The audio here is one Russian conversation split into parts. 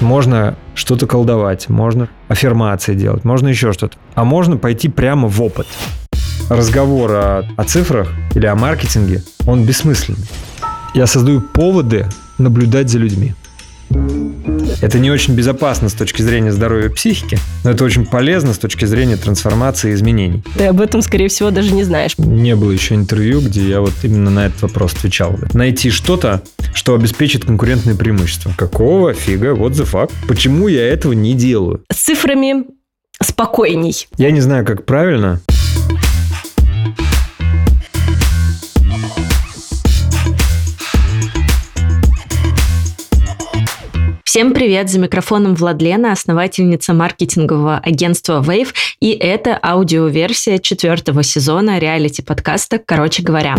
Можно что-то колдовать, можно аффирмации делать, можно еще что-то. А можно пойти прямо в опыт. Разговор о, о цифрах или о маркетинге, он бессмысленный. Я создаю поводы наблюдать за людьми. Это не очень безопасно с точки зрения здоровья психики, но это очень полезно с точки зрения трансформации и изменений. Ты об этом, скорее всего, даже не знаешь. Не было еще интервью, где я вот именно на этот вопрос отвечал. Найти что-то, что обеспечит конкурентное преимущество. Какого фига? Вот the fuck. Почему я этого не делаю? С цифрами спокойней. Я не знаю, как правильно. Всем привет! За микрофоном Владлена, основательница маркетингового агентства Wave, и это аудиоверсия четвертого сезона реалити-подкаста «Короче говоря».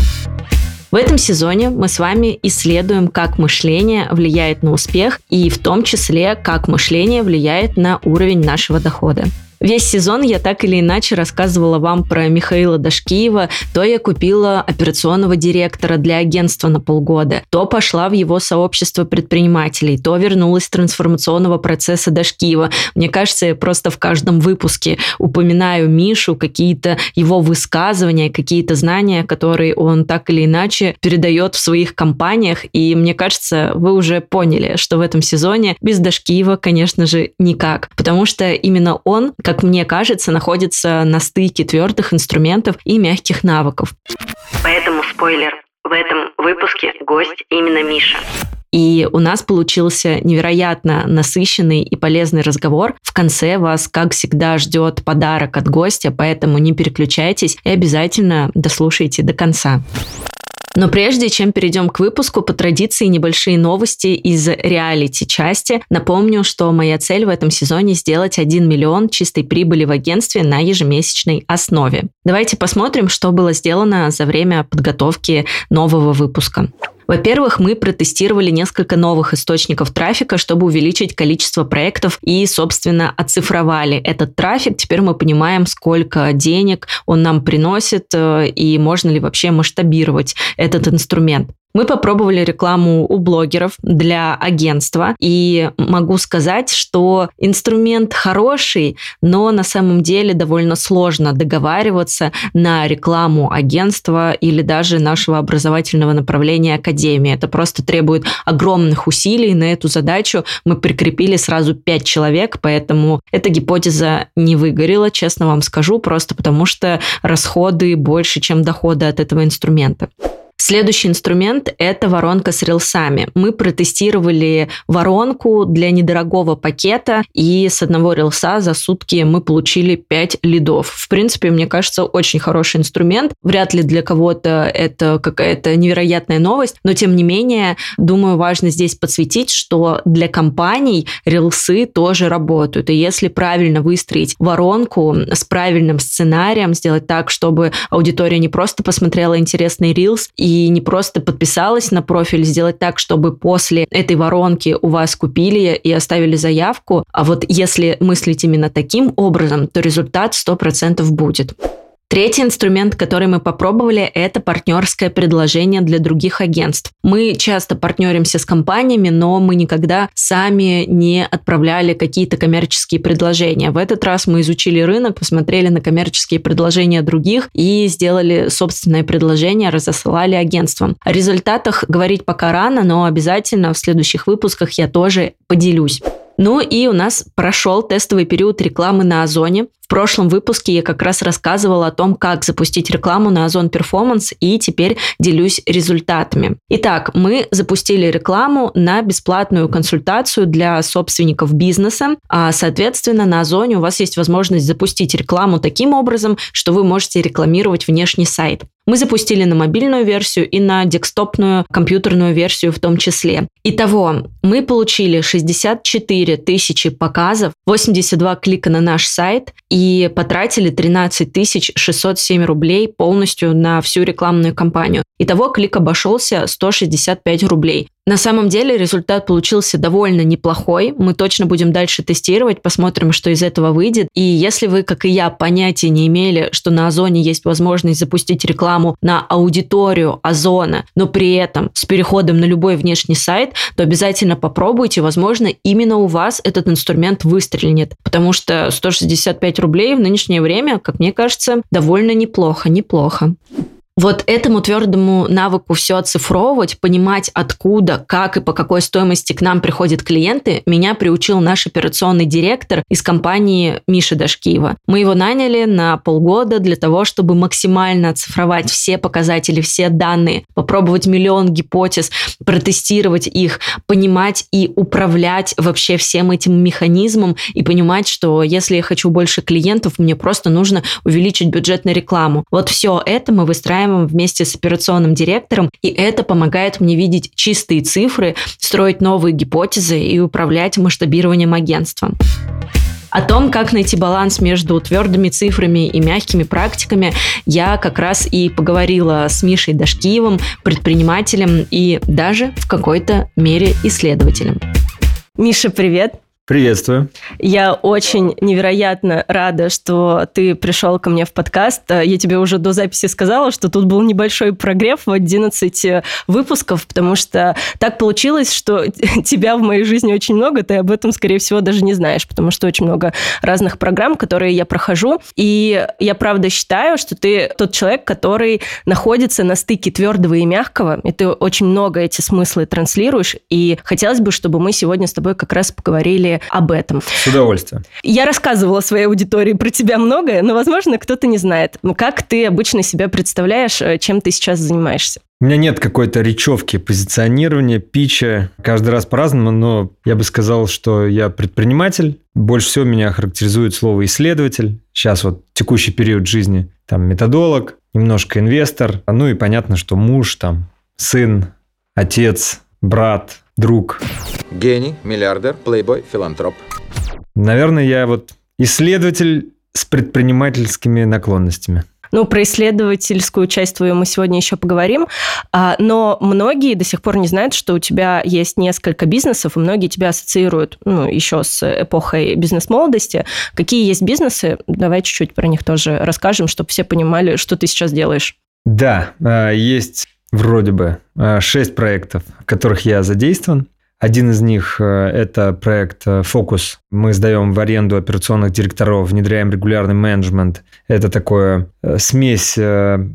В этом сезоне мы с вами исследуем, как мышление влияет на успех и в том числе, как мышление влияет на уровень нашего дохода. Весь сезон я так или иначе рассказывала вам про Михаила Дашкиева, то я купила операционного директора для агентства на полгода, то пошла в его сообщество предпринимателей, то вернулась с трансформационного процесса Дашкиева. Мне кажется, я просто в каждом выпуске упоминаю Мишу, какие-то его высказывания, какие-то знания, которые он так или иначе передает в своих компаниях. И мне кажется, вы уже поняли, что в этом сезоне без Дашкиева, конечно же, никак. Потому что именно он, как как мне кажется, находится на стыке твердых инструментов и мягких навыков. Поэтому спойлер. В этом выпуске гость именно Миша. И у нас получился невероятно насыщенный и полезный разговор. В конце вас, как всегда, ждет подарок от гостя, поэтому не переключайтесь и обязательно дослушайте до конца. Но прежде чем перейдем к выпуску, по традиции небольшие новости из реалити-части. Напомню, что моя цель в этом сезоне сделать 1 миллион чистой прибыли в агентстве на ежемесячной основе. Давайте посмотрим, что было сделано за время подготовки нового выпуска. Во-первых, мы протестировали несколько новых источников трафика, чтобы увеличить количество проектов и, собственно, оцифровали этот трафик. Теперь мы понимаем, сколько денег он нам приносит э, и можно ли вообще масштабировать этот инструмент. Мы попробовали рекламу у блогеров для агентства, и могу сказать, что инструмент хороший, но на самом деле довольно сложно договариваться на рекламу агентства или даже нашего образовательного направления Академии. Это просто требует огромных усилий. На эту задачу мы прикрепили сразу пять человек, поэтому эта гипотеза не выгорела, честно вам скажу, просто потому что расходы больше, чем доходы от этого инструмента. Следующий инструмент – это воронка с рилсами. Мы протестировали воронку для недорогого пакета, и с одного рилса за сутки мы получили 5 лидов. В принципе, мне кажется, очень хороший инструмент. Вряд ли для кого-то это какая-то невероятная новость, но тем не менее, думаю, важно здесь подсветить, что для компаний рилсы тоже работают. И если правильно выстроить воронку с правильным сценарием, сделать так, чтобы аудитория не просто посмотрела интересный рилс и и не просто подписалась на профиль, сделать так, чтобы после этой воронки у вас купили и оставили заявку. А вот если мыслить именно таким образом, то результат 100% будет. Третий инструмент, который мы попробовали, это партнерское предложение для других агентств. Мы часто партнеримся с компаниями, но мы никогда сами не отправляли какие-то коммерческие предложения. В этот раз мы изучили рынок, посмотрели на коммерческие предложения других и сделали собственное предложение, разослали агентствам. О результатах говорить пока рано, но обязательно в следующих выпусках я тоже поделюсь. Ну и у нас прошел тестовый период рекламы на Озоне. Прошлом выпуске я как раз рассказывала о том, как запустить рекламу на Озон Performance, и теперь делюсь результатами. Итак, мы запустили рекламу на бесплатную консультацию для собственников бизнеса, а, соответственно, на Озоне у вас есть возможность запустить рекламу таким образом, что вы можете рекламировать внешний сайт. Мы запустили на мобильную версию и на декстопную компьютерную версию в том числе. Итого, мы получили 64 тысячи показов, 82 клика на наш сайт и потратили 13 607 рублей полностью на всю рекламную кампанию. Итого клик обошелся 165 рублей. На самом деле результат получился довольно неплохой. Мы точно будем дальше тестировать, посмотрим, что из этого выйдет. И если вы, как и я, понятия не имели, что на Озоне есть возможность запустить рекламу на аудиторию Озона, но при этом с переходом на любой внешний сайт, то обязательно попробуйте. Возможно, именно у вас этот инструмент выстрелит. Потому что 165 рублей в нынешнее время, как мне кажется, довольно неплохо, неплохо. Вот этому твердому навыку все оцифровывать, понимать, откуда, как и по какой стоимости к нам приходят клиенты, меня приучил наш операционный директор из компании Миши Дашкиева. Мы его наняли на полгода для того, чтобы максимально оцифровать все показатели, все данные, попробовать миллион гипотез, протестировать их, понимать и управлять вообще всем этим механизмом и понимать, что если я хочу больше клиентов, мне просто нужно увеличить бюджет на рекламу. Вот все это мы выстраиваем выстраиваем вместе с операционным директором, и это помогает мне видеть чистые цифры, строить новые гипотезы и управлять масштабированием агентства. О том, как найти баланс между твердыми цифрами и мягкими практиками, я как раз и поговорила с Мишей Дашкиевым, предпринимателем и даже в какой-то мере исследователем. Миша, привет! Приветствую. Я очень невероятно рада, что ты пришел ко мне в подкаст. Я тебе уже до записи сказала, что тут был небольшой прогрев в 11 выпусков, потому что так получилось, что тебя в моей жизни очень много, ты об этом, скорее всего, даже не знаешь, потому что очень много разных программ, которые я прохожу. И я правда считаю, что ты тот человек, который находится на стыке твердого и мягкого, и ты очень много эти смыслы транслируешь. И хотелось бы, чтобы мы сегодня с тобой как раз поговорили об этом. С удовольствием. Я рассказывала своей аудитории про тебя многое, но, возможно, кто-то не знает. Ну, как ты обычно себя представляешь, э, чем ты сейчас занимаешься? У меня нет какой-то речевки позиционирования, питча. Каждый раз по-разному, но я бы сказал, что я предприниматель. Больше всего меня характеризует слово исследователь. Сейчас вот текущий период жизни. Там методолог, немножко инвестор. Ну и понятно, что муж, там, сын, отец, брат, друг. Гений, миллиардер, плейбой, филантроп. Наверное, я вот исследователь с предпринимательскими наклонностями. Ну, про исследовательскую часть твою мы сегодня еще поговорим. А, но многие до сих пор не знают, что у тебя есть несколько бизнесов, и многие тебя ассоциируют ну, еще с эпохой бизнес-молодости. Какие есть бизнесы? Давай чуть-чуть про них тоже расскажем, чтобы все понимали, что ты сейчас делаешь. Да, а, есть вроде бы а, шесть проектов, в которых я задействован. Один из них э, – это проект э, «Фокус». Мы сдаем в аренду операционных директоров, внедряем регулярный менеджмент. Это такое э, смесь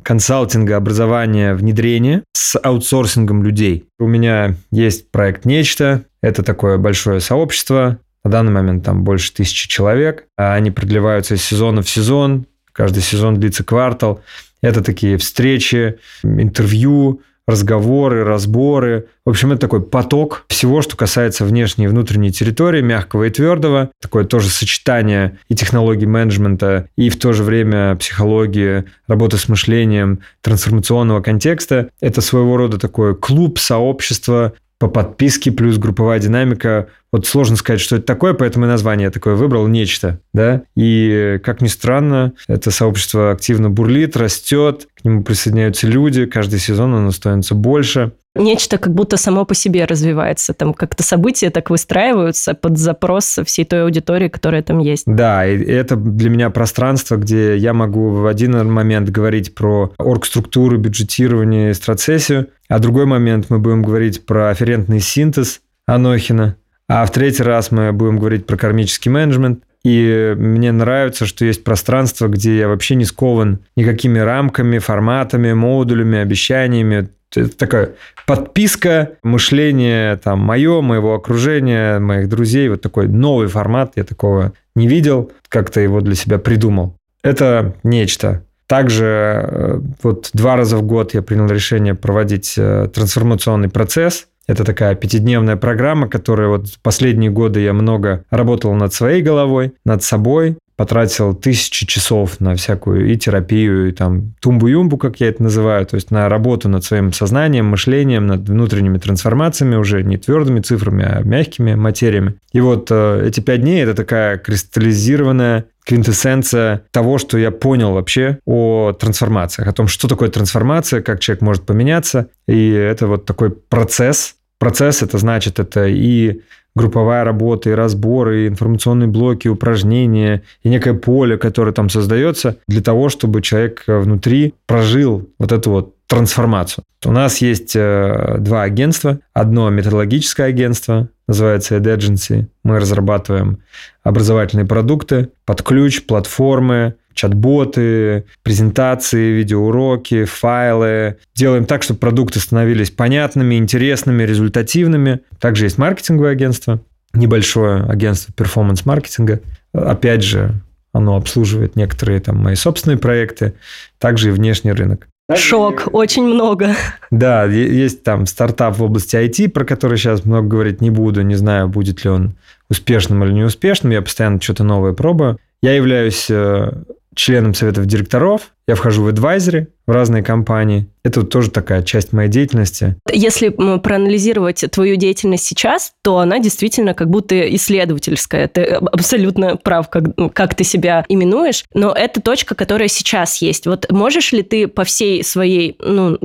консалтинга, образования, внедрения с аутсорсингом людей. У меня есть проект «Нечто». Это такое большое сообщество. На данный момент там больше тысячи человек. Они продлеваются из сезона в сезон. Каждый сезон длится квартал. Это такие встречи, интервью, разговоры, разборы. В общем, это такой поток всего, что касается внешней и внутренней территории, мягкого и твердого. Такое тоже сочетание и технологий менеджмента, и в то же время психологии, работы с мышлением, трансформационного контекста. Это своего рода такое клуб, сообщество, по подписке плюс групповая динамика. Вот сложно сказать, что это такое, поэтому и название такое выбрал «Нечто». Да? И, как ни странно, это сообщество активно бурлит, растет, к нему присоединяются люди, каждый сезон оно становится больше нечто как будто само по себе развивается. Там как-то события так выстраиваются под запрос всей той аудитории, которая там есть. Да, и это для меня пространство, где я могу в один момент говорить про оргструктуру, бюджетирование, страцессию, а другой момент мы будем говорить про афферентный синтез Анохина, а в третий раз мы будем говорить про кармический менеджмент. И мне нравится, что есть пространство, где я вообще не скован никакими рамками, форматами, модулями, обещаниями. Это такая подписка, мышление там мое, моего окружения, моих друзей. Вот такой новый формат. Я такого не видел, как-то его для себя придумал. Это нечто. Также э, вот два раза в год я принял решение проводить э, трансформационный процесс. Это такая пятидневная программа, которая вот последние годы я много работал над своей головой, над собой, потратил тысячи часов на всякую и терапию, и там тумбу-юмбу, как я это называю, то есть на работу над своим сознанием, мышлением, над внутренними трансформациями уже не твердыми цифрами, а мягкими материями. И вот э, эти пять дней – это такая кристаллизированная квинтэссенция того, что я понял вообще о трансформациях, о том, что такое трансформация, как человек может поменяться. И это вот такой процесс, Процесс это значит, это и групповая работа, и разборы, и информационные блоки, упражнения, и некое поле, которое там создается для того, чтобы человек внутри прожил вот эту вот трансформацию. У нас есть э, два агентства. Одно методологическое агентство, называется Ed Agency. Мы разрабатываем образовательные продукты под ключ, платформы, чат-боты, презентации, видеоуроки, файлы. Делаем так, чтобы продукты становились понятными, интересными, результативными. Также есть маркетинговое агентство, небольшое агентство перформанс-маркетинга. Опять же, оно обслуживает некоторые там мои собственные проекты, также и внешний рынок. Шок, очень много. Да, есть там стартап в области IT, про который сейчас много говорить не буду. Не знаю, будет ли он успешным или неуспешным. Я постоянно что-то новое пробую. Я являюсь э, членом советов директоров, я вхожу в адвайзеры в разные компании. Это вот тоже такая часть моей деятельности. Если проанализировать твою деятельность сейчас, то она действительно как будто исследовательская. Ты абсолютно прав, как, как ты себя именуешь. Но это точка, которая сейчас есть. Вот можешь ли ты по всей своей ну,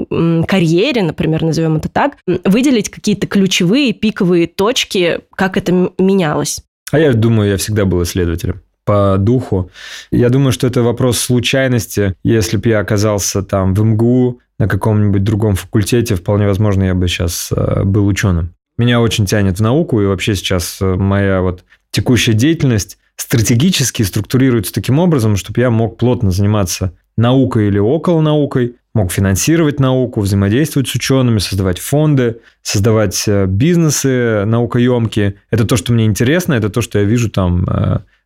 карьере, например, назовем это так, выделить какие-то ключевые пиковые точки, как это менялось? А я думаю, я всегда был исследователем по духу. Я думаю, что это вопрос случайности. Если бы я оказался там в МГУ на каком-нибудь другом факультете, вполне возможно, я бы сейчас э, был ученым. Меня очень тянет в науку, и вообще сейчас э, моя вот текущая деятельность стратегически структурируется таким образом, чтобы я мог плотно заниматься наукой или около наукой, мог финансировать науку, взаимодействовать с учеными, создавать фонды, создавать э, бизнесы наукоемкие. Это то, что мне интересно, это то, что я вижу там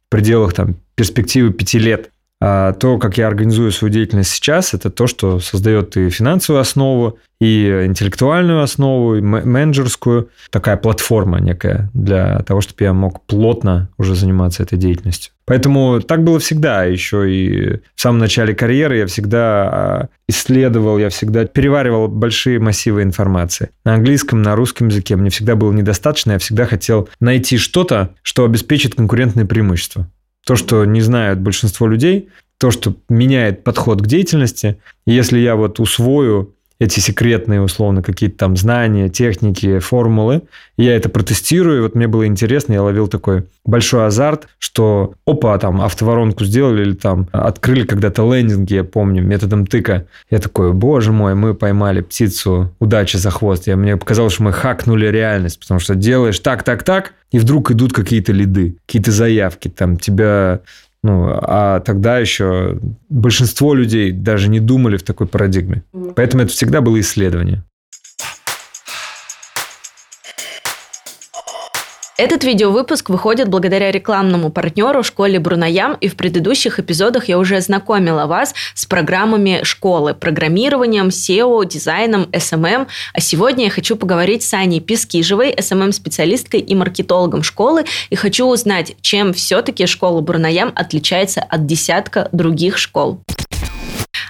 пределах там, перспективы пяти лет. А то, как я организую свою деятельность сейчас, это то, что создает и финансовую основу, и интеллектуальную основу, и менеджерскую. Такая платформа некая для того, чтобы я мог плотно уже заниматься этой деятельностью. Поэтому так было всегда. Еще и в самом начале карьеры я всегда а, исследовал, я всегда переваривал большие массивы информации. На английском, на русском языке мне всегда было недостаточно. Я всегда хотел найти что-то, что обеспечит конкурентное преимущество то, что не знают большинство людей, то, что меняет подход к деятельности. Если я вот усвою эти секретные, условно, какие-то там знания, техники, формулы. И я это протестирую, и вот мне было интересно, я ловил такой большой азарт, что опа, там автоворонку сделали или там открыли когда-то лендинги, я помню, методом тыка. Я такой, боже мой, мы поймали птицу удачи за хвост. Я, мне показалось, что мы хакнули реальность, потому что делаешь так, так, так, и вдруг идут какие-то лиды, какие-то заявки, там тебя ну, а тогда еще большинство людей даже не думали в такой парадигме. Поэтому это всегда было исследование. Этот видеовыпуск выходит благодаря рекламному партнеру школе Брунаям, и в предыдущих эпизодах я уже знакомила вас с программами школы, программированием, SEO, дизайном, SMM. А сегодня я хочу поговорить с Аней Пескижевой, SMM-специалисткой и маркетологом школы, и хочу узнать, чем все-таки школа Брунаям отличается от десятка других школ.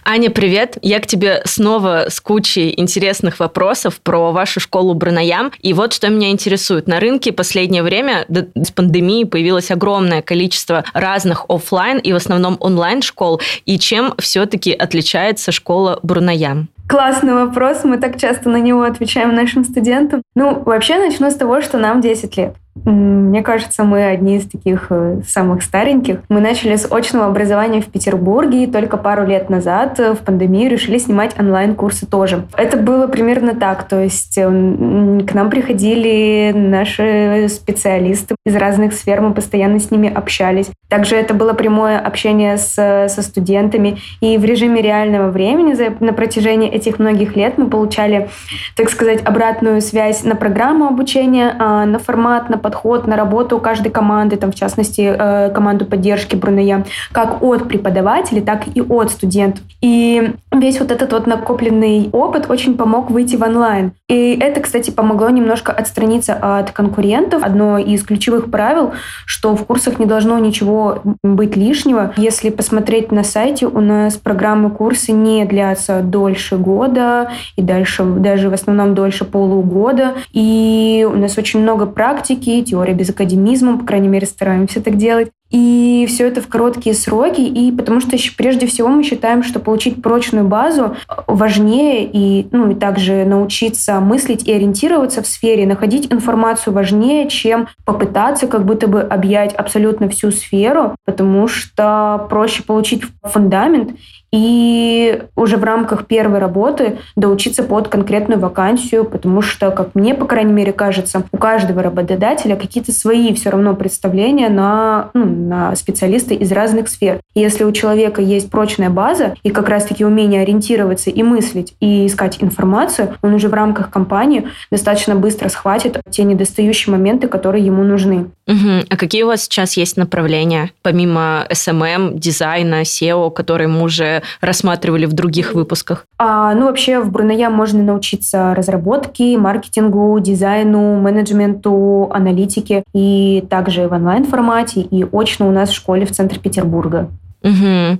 Аня, привет. Я к тебе снова с кучей интересных вопросов про вашу школу Бранаям. И вот что меня интересует. На рынке последнее время с пандемией появилось огромное количество разных офлайн и в основном онлайн школ. И чем все-таки отличается школа Брунаям? Классный вопрос, мы так часто на него отвечаем нашим студентам. Ну, вообще начну с того, что нам 10 лет. Мне кажется, мы одни из таких э, самых стареньких. Мы начали с очного образования в Петербурге, и только пару лет назад э, в пандемию решили снимать онлайн-курсы тоже. Это было примерно так, то есть э, к нам приходили наши специалисты из разных сфер, мы постоянно с ними общались. Также это было прямое общение с, со студентами, и в режиме реального времени за, на протяжении этих многих лет мы получали, так сказать, обратную связь на программу обучения, а, на формат, на подход, на работу каждой команды, там, в частности, э, команду поддержки Бруная, как от преподавателей, так и от студентов. И весь вот этот вот накопленный опыт очень помог выйти в онлайн. И это, кстати, помогло немножко отстраниться от конкурентов. Одно из ключевых правил, что в курсах не должно ничего быть лишнего. Если посмотреть на сайте, у нас программы курсы не длятся дольше года и дальше, даже в основном дольше полугода. И у нас очень много практики, теория без академизма, по крайней мере, стараемся так делать. И все это в короткие сроки, и потому что прежде всего мы считаем, что получить прочную базу важнее, и, ну, и также научиться мыслить и ориентироваться в сфере, находить информацию важнее, чем попытаться как будто бы объять абсолютно всю сферу, потому что проще получить фундамент и уже в рамках первой работы доучиться под конкретную вакансию, потому что, как мне, по крайней мере, кажется, у каждого работодателя какие-то свои все равно представления на, ну, на специалиста из разных сфер. И если у человека есть прочная база и как раз-таки умение ориентироваться и мыслить, и искать информацию, он уже в рамках компании достаточно быстро схватит те недостающие моменты, которые ему нужны. Угу. А какие у вас сейчас есть направления, помимо SMM, дизайна, SEO, которые мы уже рассматривали в других выпусках? А, ну, вообще в Бруная можно научиться разработке, маркетингу, дизайну, менеджменту, аналитике и также в онлайн-формате и очно у нас в школе в центре Петербурга. Угу.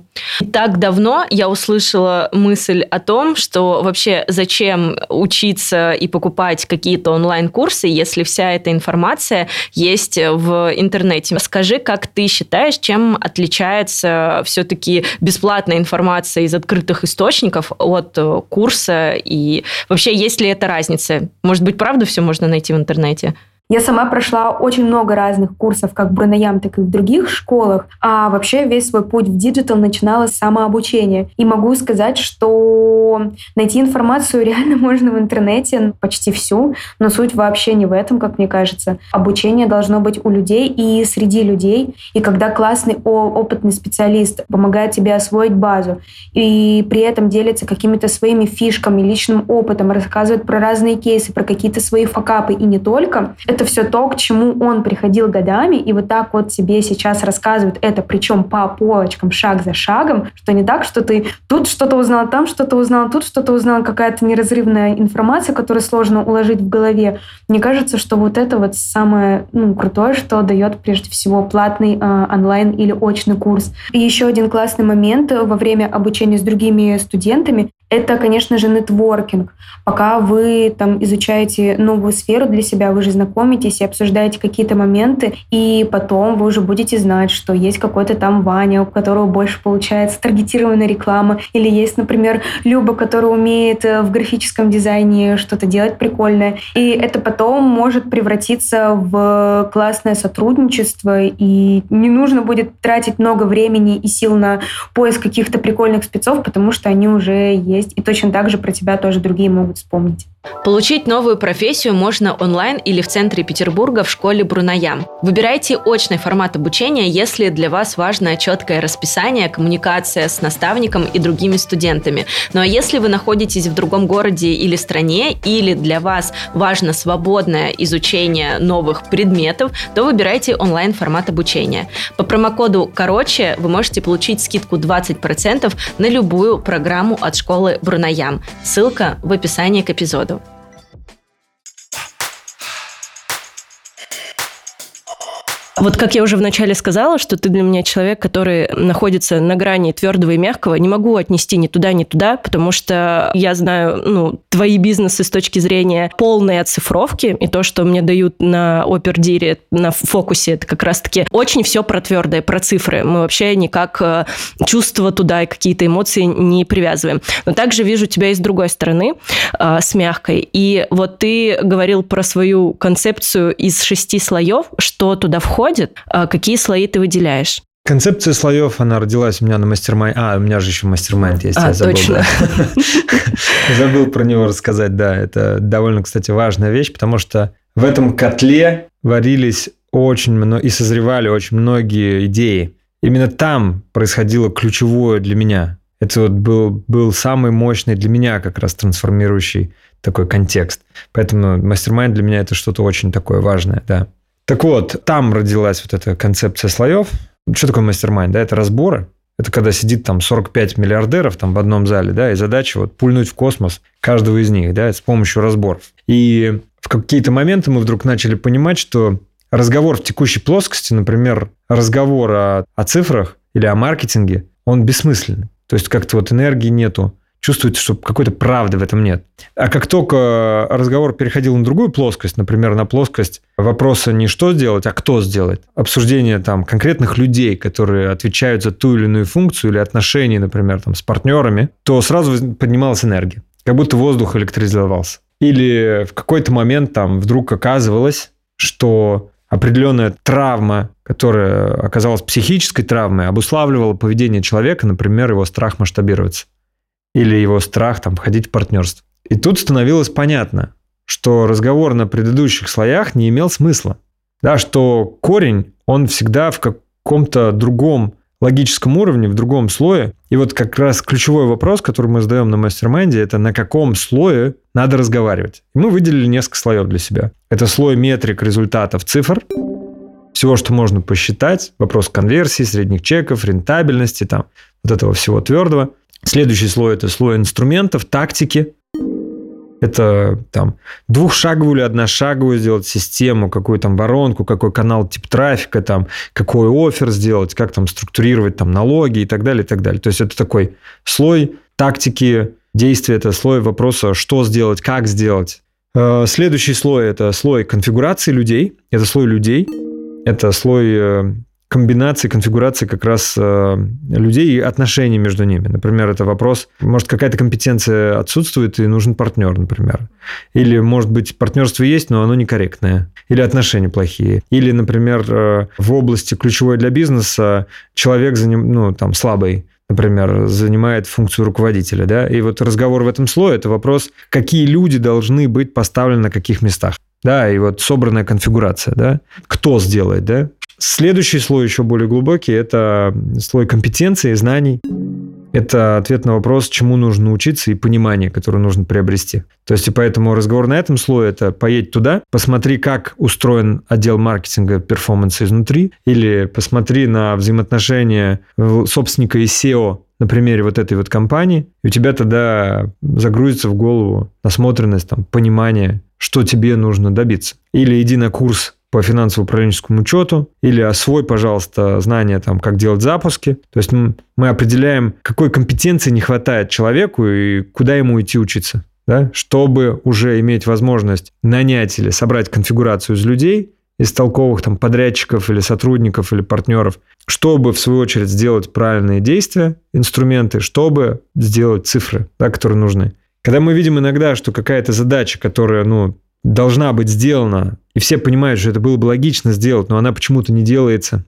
Так давно я услышала мысль о том, что вообще зачем учиться и покупать какие-то онлайн-курсы, если вся эта информация есть в интернете. Скажи, как ты считаешь, чем отличается все-таки бесплатная информация из открытых источников от курса и вообще есть ли эта разница? Может быть, правда все можно найти в интернете? Я сама прошла очень много разных курсов, как в Бруноям, так и в других школах, а вообще весь свой путь в digital начинала с самообучения. И могу сказать, что найти информацию реально можно в интернете, почти всю, но суть вообще не в этом, как мне кажется. Обучение должно быть у людей и среди людей. И когда классный опытный специалист помогает тебе освоить базу и при этом делится какими-то своими фишками, личным опытом, рассказывает про разные кейсы, про какие-то свои факапы и не только, это все то, к чему он приходил годами, и вот так вот тебе сейчас рассказывают это, причем по полочкам, шаг за шагом, что не так, что ты тут что-то узнал, там что-то узнал, тут что-то узнал, какая-то неразрывная информация, которую сложно уложить в голове. Мне кажется, что вот это вот самое ну, крутое, что дает прежде всего платный э, онлайн или очный курс. И еще один классный момент во время обучения с другими студентами это, конечно же, нетворкинг. Пока вы там изучаете новую сферу для себя, вы же знакомитесь и обсуждаете какие-то моменты, и потом вы уже будете знать, что есть какой-то там Ваня, у которого больше получается таргетированная реклама, или есть, например, Люба, которая умеет э, в графическом дизайне что-то делать прикольное. И это потом может превратиться в классное сотрудничество, и не нужно будет тратить много времени и сил на поиск каких-то прикольных спецов, потому что они уже есть и точно так же про тебя тоже другие могут вспомнить. Получить новую профессию можно онлайн или в центре Петербурга в школе Бруная. Выбирайте очный формат обучения, если для вас важно четкое расписание, коммуникация с наставником и другими студентами. Ну а если вы находитесь в другом городе или стране, или для вас важно свободное изучение новых предметов, то выбирайте онлайн формат обучения. По промокоду «Короче» вы можете получить скидку 20% на любую программу от школы Брунаям. Ссылка в описании к эпизоду. Вот как я уже вначале сказала, что ты для меня человек, который находится на грани твердого и мягкого, не могу отнести ни туда, ни туда, потому что я знаю, ну, твои бизнесы с точки зрения полной оцифровки, и то, что мне дают на опердире, на фокусе, это как раз-таки очень все про твердое, про цифры. Мы вообще никак э, чувства туда и какие-то эмоции не привязываем. Но также вижу тебя и с другой стороны, э, с мягкой. И вот ты говорил про свою концепцию из шести слоев, что туда входит, происходит, а какие слои ты выделяешь? Концепция слоев, она родилась у меня на мастер А, у меня же еще мастер есть, а, я забыл. Точно. Забыл про него рассказать, да. Это довольно, кстати, важная вещь, потому что в этом котле варились очень много и созревали очень многие идеи. Именно там происходило ключевое для меня. Это вот был, был самый мощный для меня как раз трансформирующий такой контекст. Поэтому мастер для меня это что-то очень такое важное, да. Так вот, там родилась вот эта концепция слоев. Что такое мастер Да, это разборы. Это когда сидит там 45 миллиардеров там в одном зале, да, и задача вот пульнуть в космос каждого из них, да, с помощью разборов. И в какие-то моменты мы вдруг начали понимать, что разговор в текущей плоскости, например, разговор о, о цифрах или о маркетинге, он бессмысленный. То есть как-то вот энергии нету, чувствуете, что какой-то правды в этом нет. А как только разговор переходил на другую плоскость, например, на плоскость вопроса не что сделать, а кто сделать, обсуждение там конкретных людей, которые отвечают за ту или иную функцию или отношения, например, там, с партнерами, то сразу поднималась энергия, как будто воздух электризовался. Или в какой-то момент там вдруг оказывалось, что определенная травма, которая оказалась психической травмой, обуславливала поведение человека, например, его страх масштабироваться или его страх там, входить в партнерство. И тут становилось понятно, что разговор на предыдущих слоях не имел смысла. Да, что корень, он всегда в каком-то другом логическом уровне, в другом слое. И вот как раз ключевой вопрос, который мы задаем на мастер-майнде, это на каком слое надо разговаривать. И мы выделили несколько слоев для себя. Это слой метрик, результатов, цифр, всего, что можно посчитать, вопрос конверсии, средних чеков, рентабельности, там, вот этого всего твердого – Следующий слой – это слой инструментов, тактики. Это там двухшаговую или одношаговую сделать систему, какую там воронку, какой канал тип трафика, там, какой офер сделать, как там структурировать там налоги и так далее, и так далее. То есть это такой слой тактики, действия, это слой вопроса, что сделать, как сделать. Э, следующий слой – это слой конфигурации людей. Это слой людей. Это слой э, комбинации, конфигурации как раз э, людей и отношений между ними. Например, это вопрос, может, какая-то компетенция отсутствует и нужен партнер, например. Или, может быть, партнерство есть, но оно некорректное. Или отношения плохие. Или, например, э, в области ключевой для бизнеса человек заним, ну, там, слабый, например, занимает функцию руководителя, да, и вот разговор в этом слое – это вопрос, какие люди должны быть поставлены на каких местах. Да, и вот собранная конфигурация, да, кто сделает, да, Следующий слой еще более глубокий – это слой компетенции, знаний. Это ответ на вопрос, чему нужно учиться и понимание, которое нужно приобрести. То есть, и поэтому разговор на этом слое – это поедь туда, посмотри, как устроен отдел маркетинга перформанса изнутри, или посмотри на взаимоотношения собственника и SEO на примере вот этой вот компании, и у тебя тогда загрузится в голову насмотренность, там, понимание, что тебе нужно добиться. Или иди на курс по финансово-управленческому учету, или освой, пожалуйста, знания, там, как делать запуски. То есть мы определяем, какой компетенции не хватает человеку и куда ему идти учиться. Да? Чтобы уже иметь возможность нанять или собрать конфигурацию из людей, из толковых там, подрядчиков или сотрудников или партнеров, чтобы, в свою очередь, сделать правильные действия, инструменты, чтобы сделать цифры, да, которые нужны. Когда мы видим иногда, что какая-то задача, которая ну, должна быть сделана, и все понимают, что это было бы логично сделать, но она почему-то не делается.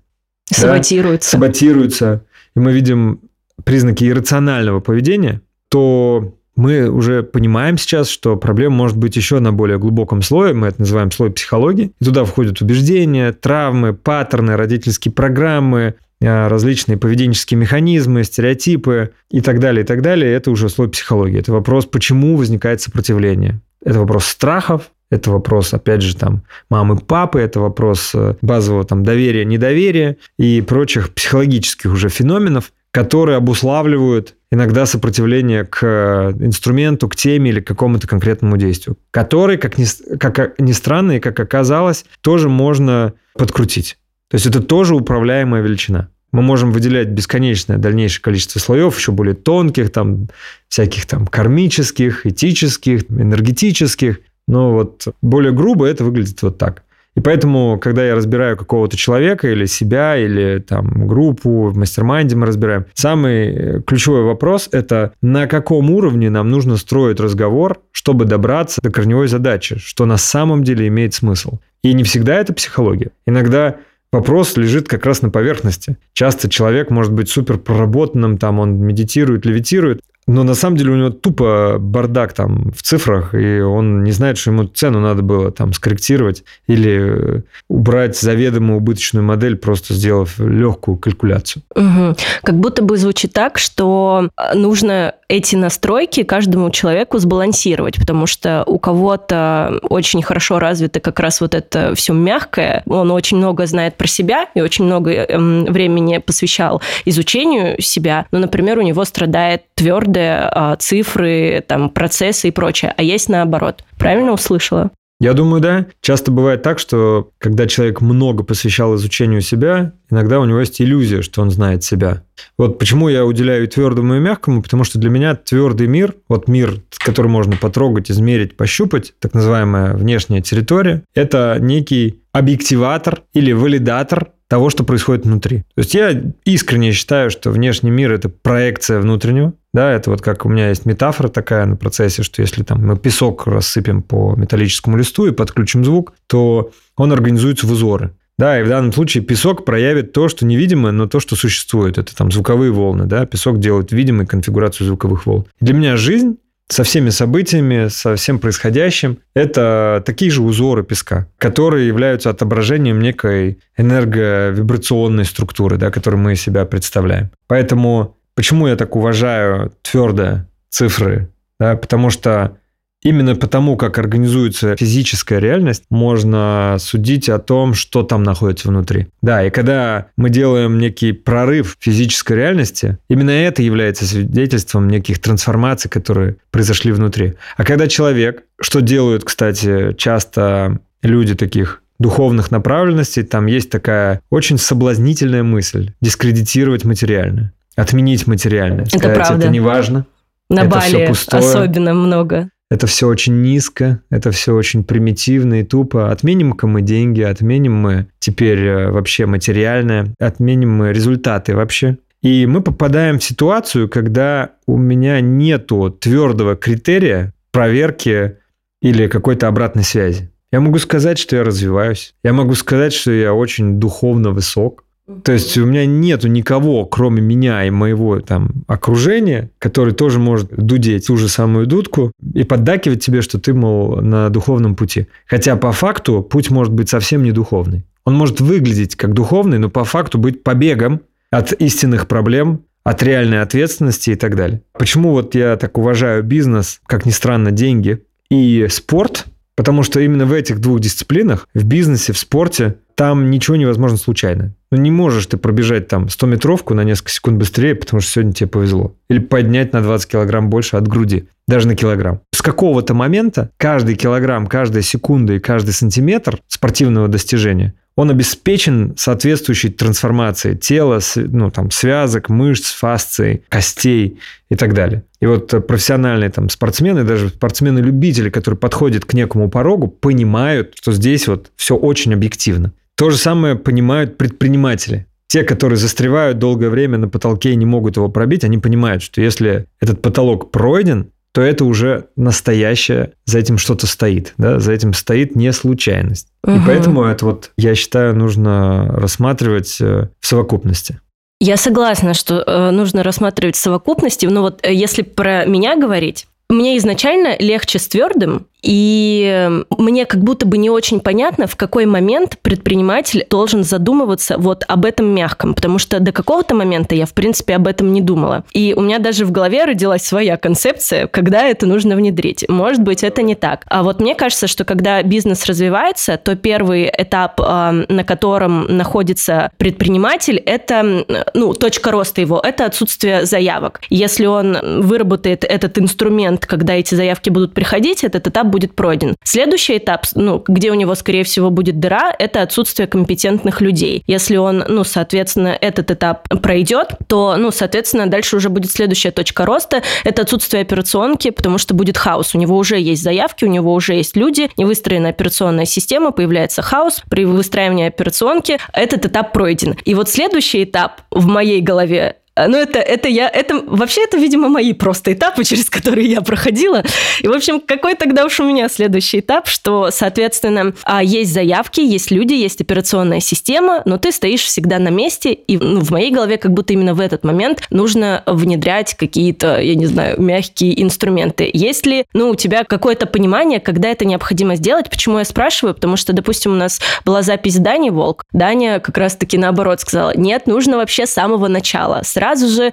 Саботируется. Да? Саботируется. И мы видим признаки иррационального поведения, то мы уже понимаем сейчас, что проблема может быть еще на более глубоком слое, мы это называем слой психологии. И туда входят убеждения, травмы, паттерны, родительские программы, различные поведенческие механизмы, стереотипы и так далее, и так далее. Это уже слой психологии. Это вопрос, почему возникает сопротивление. Это вопрос страхов, это вопрос, опять же, там, мамы, папы, это вопрос э, базового там доверия, недоверия и прочих психологических уже феноменов, которые обуславливают иногда сопротивление к э, инструменту, к теме или к какому-то конкретному действию, который, как ни, как ни странно и как оказалось, тоже можно подкрутить. То есть это тоже управляемая величина. Мы можем выделять бесконечное дальнейшее количество слоев, еще более тонких, там, всяких там кармических, этических, энергетических. Но вот более грубо это выглядит вот так. И поэтому, когда я разбираю какого-то человека или себя, или там группу, в мастер-майнде мы разбираем, самый э, ключевой вопрос – это на каком уровне нам нужно строить разговор, чтобы добраться до корневой задачи, что на самом деле имеет смысл. И не всегда это психология. Иногда Вопрос лежит как раз на поверхности. Часто человек может быть супер проработанным, там он медитирует, левитирует, но на самом деле у него тупо бардак там в цифрах, и он не знает, что ему цену надо было там скорректировать или убрать заведомо убыточную модель, просто сделав легкую калькуляцию. Угу. Как будто бы звучит так, что нужно эти настройки каждому человеку сбалансировать, потому что у кого-то очень хорошо развито как раз вот это все мягкое, он очень много знает про себя и очень много эм, времени посвящал изучению себя, но, например, у него страдает твердое а, цифры, там, процессы и прочее, а есть наоборот. Правильно услышала? Я думаю, да. Часто бывает так, что когда человек много посвящал изучению себя, иногда у него есть иллюзия, что он знает себя. Вот почему я уделяю твердому и мягкому, потому что для меня твердый мир, вот мир, который можно потрогать, измерить, пощупать, так называемая внешняя территория, это некий объективатор или валидатор того, что происходит внутри. То есть я искренне считаю, что внешний мир – это проекция внутреннего. Да, это вот как у меня есть метафора такая на процессе, что если там мы песок рассыпем по металлическому листу и подключим звук, то он организуется в узоры. Да, и в данном случае песок проявит то, что невидимое, но то, что существует. Это там звуковые волны, да, песок делает видимой конфигурацию звуковых волн. Для меня жизнь со всеми событиями, со всем происходящим. Это такие же узоры песка, которые являются отображением некой энерговибрационной структуры, да, которую мы из себя представляем. Поэтому почему я так уважаю твердые цифры? Да, потому что Именно потому, как организуется физическая реальность, можно судить о том, что там находится внутри. Да, и когда мы делаем некий прорыв физической реальности, именно это является свидетельством неких трансформаций, которые произошли внутри. А когда человек, что делают, кстати, часто люди таких духовных направленностей, там есть такая очень соблазнительная мысль – дискредитировать материальное, отменить материальное. Это сказать, правда. Это не важно. На это Бали особенно много это все очень низко, это все очень примитивно и тупо. Отменим-ка мы деньги, отменим мы теперь э, вообще материальное, отменим мы результаты вообще. И мы попадаем в ситуацию, когда у меня нету твердого критерия проверки или какой-то обратной связи. Я могу сказать, что я развиваюсь. Я могу сказать, что я очень духовно высок. То есть у меня нету никого, кроме меня и моего там окружения, который тоже может дудеть ту же самую дудку и поддакивать тебе, что ты, мол, на духовном пути. Хотя по факту путь может быть совсем не духовный. Он может выглядеть как духовный, но по факту быть побегом от истинных проблем, от реальной ответственности и так далее. Почему вот я так уважаю бизнес, как ни странно, деньги и спорт? Потому что именно в этих двух дисциплинах, в бизнесе, в спорте, там ничего невозможно случайно. Ну, не можешь ты пробежать там 100-метровку на несколько секунд быстрее, потому что сегодня тебе повезло. Или поднять на 20 килограмм больше от груди, даже на килограмм. С какого-то момента каждый килограмм, каждая секунда и каждый сантиметр спортивного достижения он обеспечен соответствующей трансформацией тела, ну, там, связок, мышц, фасций, костей и так далее. И вот профессиональные там, спортсмены, даже спортсмены-любители, которые подходят к некому порогу, понимают, что здесь вот все очень объективно. То же самое понимают предприниматели. Те, которые застревают долгое время на потолке и не могут его пробить, они понимают, что если этот потолок пройден, то это уже настоящее, за этим что-то стоит, да, за этим стоит не случайность. Угу. И поэтому это вот, я считаю, нужно рассматривать э, в совокупности. Я согласна, что э, нужно рассматривать в совокупности, но вот э, если про меня говорить, мне изначально легче с твердым, и мне как будто бы не очень понятно, в какой момент предприниматель должен задумываться вот об этом мягком, потому что до какого-то момента я, в принципе, об этом не думала. И у меня даже в голове родилась своя концепция, когда это нужно внедрить. Может быть, это не так. А вот мне кажется, что когда бизнес развивается, то первый этап, а, на котором находится предприниматель, это, ну, точка роста его, это отсутствие заявок. Если он выработает этот инструмент, когда эти заявки будут приходить, этот этап будет пройден. Следующий этап, ну, где у него, скорее всего, будет дыра, это отсутствие компетентных людей. Если он, ну, соответственно, этот этап пройдет, то, ну, соответственно, дальше уже будет следующая точка роста. Это отсутствие операционки, потому что будет хаос. У него уже есть заявки, у него уже есть люди, не выстроена операционная система, появляется хаос. При выстраивании операционки этот этап пройден. И вот следующий этап в моей голове ну, это, это я, это, вообще это, видимо, мои просто этапы, через которые я проходила. И, в общем, какой тогда уж у меня следующий этап, что, соответственно, а, есть заявки, есть люди, есть операционная система, но ты стоишь всегда на месте, и ну, в моей голове как будто именно в этот момент нужно внедрять какие-то, я не знаю, мягкие инструменты. Есть ли, ну, у тебя какое-то понимание, когда это необходимо сделать? Почему я спрашиваю? Потому что, допустим, у нас была запись Дани Волк. Даня как раз-таки наоборот сказала, нет, нужно вообще с самого начала, сразу сразу же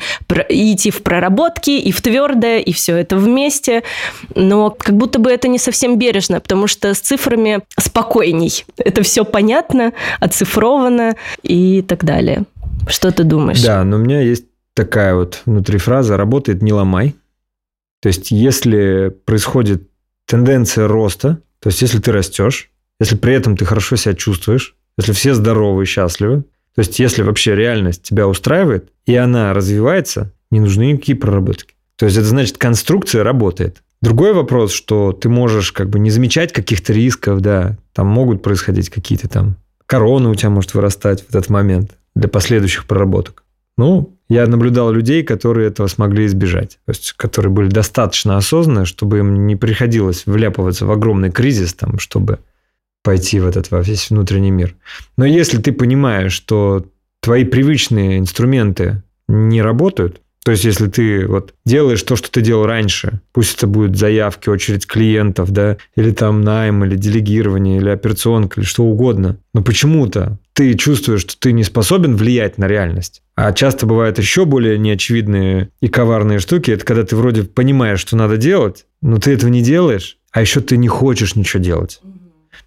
идти в проработки, и в твердое, и все это вместе. Но как будто бы это не совсем бережно, потому что с цифрами спокойней. Это все понятно, оцифровано и так далее. Что ты думаешь? Да, но у меня есть такая вот внутри фраза «работает, не ломай». То есть, если происходит тенденция роста То есть, если ты растешь, если при этом ты хорошо себя чувствуешь, если все здоровы и счастливы, то есть, если вообще реальность тебя устраивает, и она развивается, не нужны никакие проработки. То есть, это значит, конструкция работает. Другой вопрос, что ты можешь как бы не замечать каких-то рисков, да, там могут происходить какие-то там корона у тебя может вырастать в этот момент для последующих проработок. Ну, я наблюдал людей, которые этого смогли избежать. То есть, которые были достаточно осознанны, чтобы им не приходилось вляпываться в огромный кризис, там, чтобы пойти в этот во весь внутренний мир. Но если ты понимаешь, что твои привычные инструменты не работают, то есть, если ты вот делаешь то, что ты делал раньше, пусть это будет заявки, очередь клиентов, да, или там найм, или делегирование, или операционка, или что угодно, но почему-то ты чувствуешь, что ты не способен влиять на реальность. А часто бывают еще более неочевидные и коварные штуки. Это когда ты вроде понимаешь, что надо делать, но ты этого не делаешь, а еще ты не хочешь ничего делать.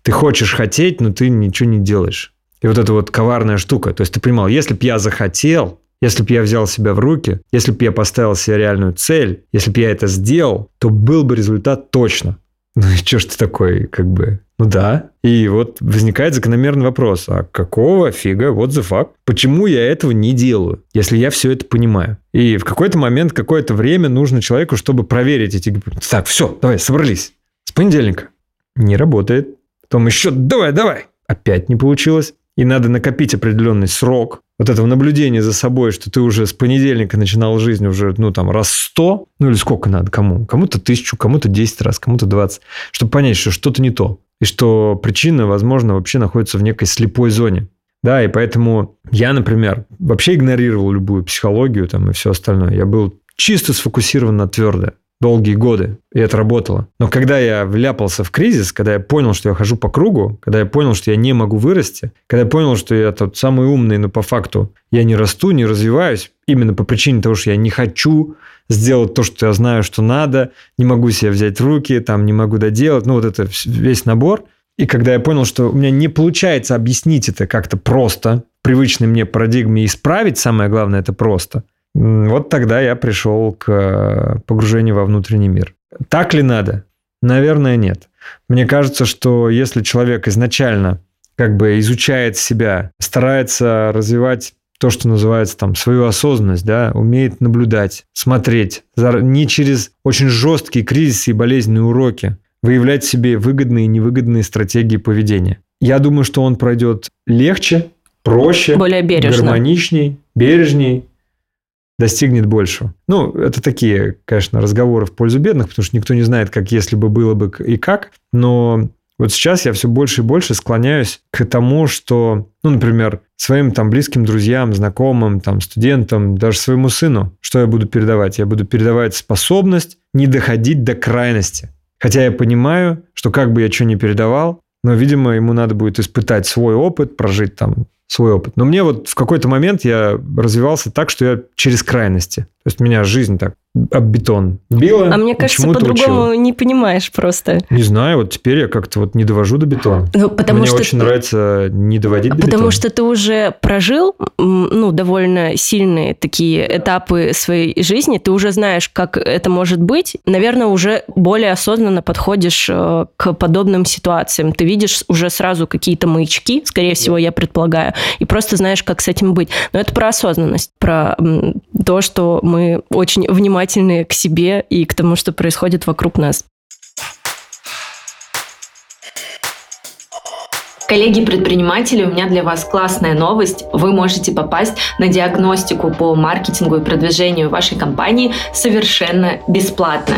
Ты хочешь хотеть, но ты ничего не делаешь. И вот эта вот коварная штука. То есть ты понимал, если бы я захотел, если бы я взял себя в руки, если бы я поставил себе реальную цель, если бы я это сделал, то был бы результат точно. Ну и что ж ты такой, как бы, ну да. И вот возникает закономерный вопрос, а какого фига, what the fuck? Почему я этого не делаю, если я все это понимаю? И в какой-то момент, какое-то время нужно человеку, чтобы проверить эти... Так, все, давай, собрались. С понедельника. Не работает. Потом еще, давай, давай. Опять не получилось. И надо накопить определенный срок, вот этого наблюдения за собой, что ты уже с понедельника начинал жизнь уже, ну, там, раз сто, ну, или сколько надо кому? Кому-то тысячу, кому-то десять раз, кому-то двадцать, чтобы понять, что что-то не то. И что причина, возможно, вообще находится в некой слепой зоне. Да, и поэтому я, например, вообще игнорировал любую психологию там и все остальное. Я был чисто сфокусирован на твердое долгие годы, и это работало. Но когда я вляпался в кризис, когда я понял, что я хожу по кругу, когда я понял, что я не могу вырасти, когда я понял, что я тот самый умный, но по факту я не расту, не развиваюсь, именно по причине того, что я не хочу сделать то, что я знаю, что надо, не могу себя взять руки, там не могу доделать, ну вот это весь набор. И когда я понял, что у меня не получается объяснить это как-то просто, привычной мне парадигме исправить, самое главное, это просто – вот тогда я пришел к э, погружению во внутренний мир. Так ли надо? Наверное, нет. Мне кажется, что если человек изначально как бы изучает себя, старается развивать то, что называется там свою осознанность, да, умеет наблюдать, смотреть, не через очень жесткие кризисы и болезненные уроки, выявлять себе выгодные и невыгодные стратегии поведения. Я думаю, что он пройдет легче, проще, более бережно. гармоничней, бережней, достигнет большего. Ну, это такие, конечно, разговоры в пользу бедных, потому что никто не знает, как если бы было бы и как, но вот сейчас я все больше и больше склоняюсь к тому, что, ну, например, своим там близким друзьям, знакомым, там, студентам, даже своему сыну, что я буду передавать? Я буду передавать способность не доходить до крайности. Хотя я понимаю, что как бы я что ни передавал, но, видимо, ему надо будет испытать свой опыт, прожить там свой опыт. Но мне вот в какой-то момент я развивался так, что я через крайности. То есть меня жизнь так об бетон била. А мне кажется, по-другому не понимаешь просто. Не знаю, вот теперь я как-то вот не довожу до бетона. Ну, потому мне что очень ты... нравится не доводить до потому бетона. Потому что ты уже прожил, ну, довольно сильные такие этапы своей жизни, ты уже знаешь, как это может быть. Наверное, уже более осознанно подходишь э, к подобным ситуациям. Ты видишь уже сразу какие-то маячки, скорее всего, я предполагаю, и просто знаешь, как с этим быть. Но это про осознанность, про то, что мы очень внимательны к себе и к тому, что происходит вокруг нас. Коллеги-предприниматели, у меня для вас классная новость. Вы можете попасть на диагностику по маркетингу и продвижению вашей компании совершенно бесплатно.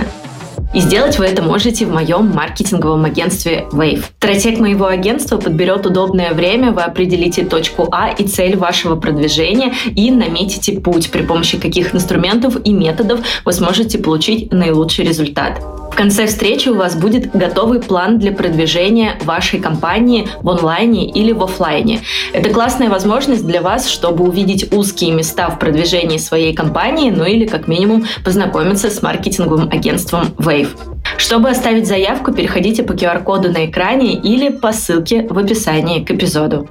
И сделать вы это можете в моем маркетинговом агентстве Wave. Стратег моего агентства подберет удобное время, вы определите точку А и цель вашего продвижения и наметите путь, при помощи каких инструментов и методов вы сможете получить наилучший результат. В конце встречи у вас будет готовый план для продвижения вашей компании в онлайне или в офлайне. Это классная возможность для вас, чтобы увидеть узкие места в продвижении своей компании, ну или как минимум познакомиться с маркетинговым агентством Wave. Чтобы оставить заявку, переходите по QR-коду на экране или по ссылке в описании к эпизоду.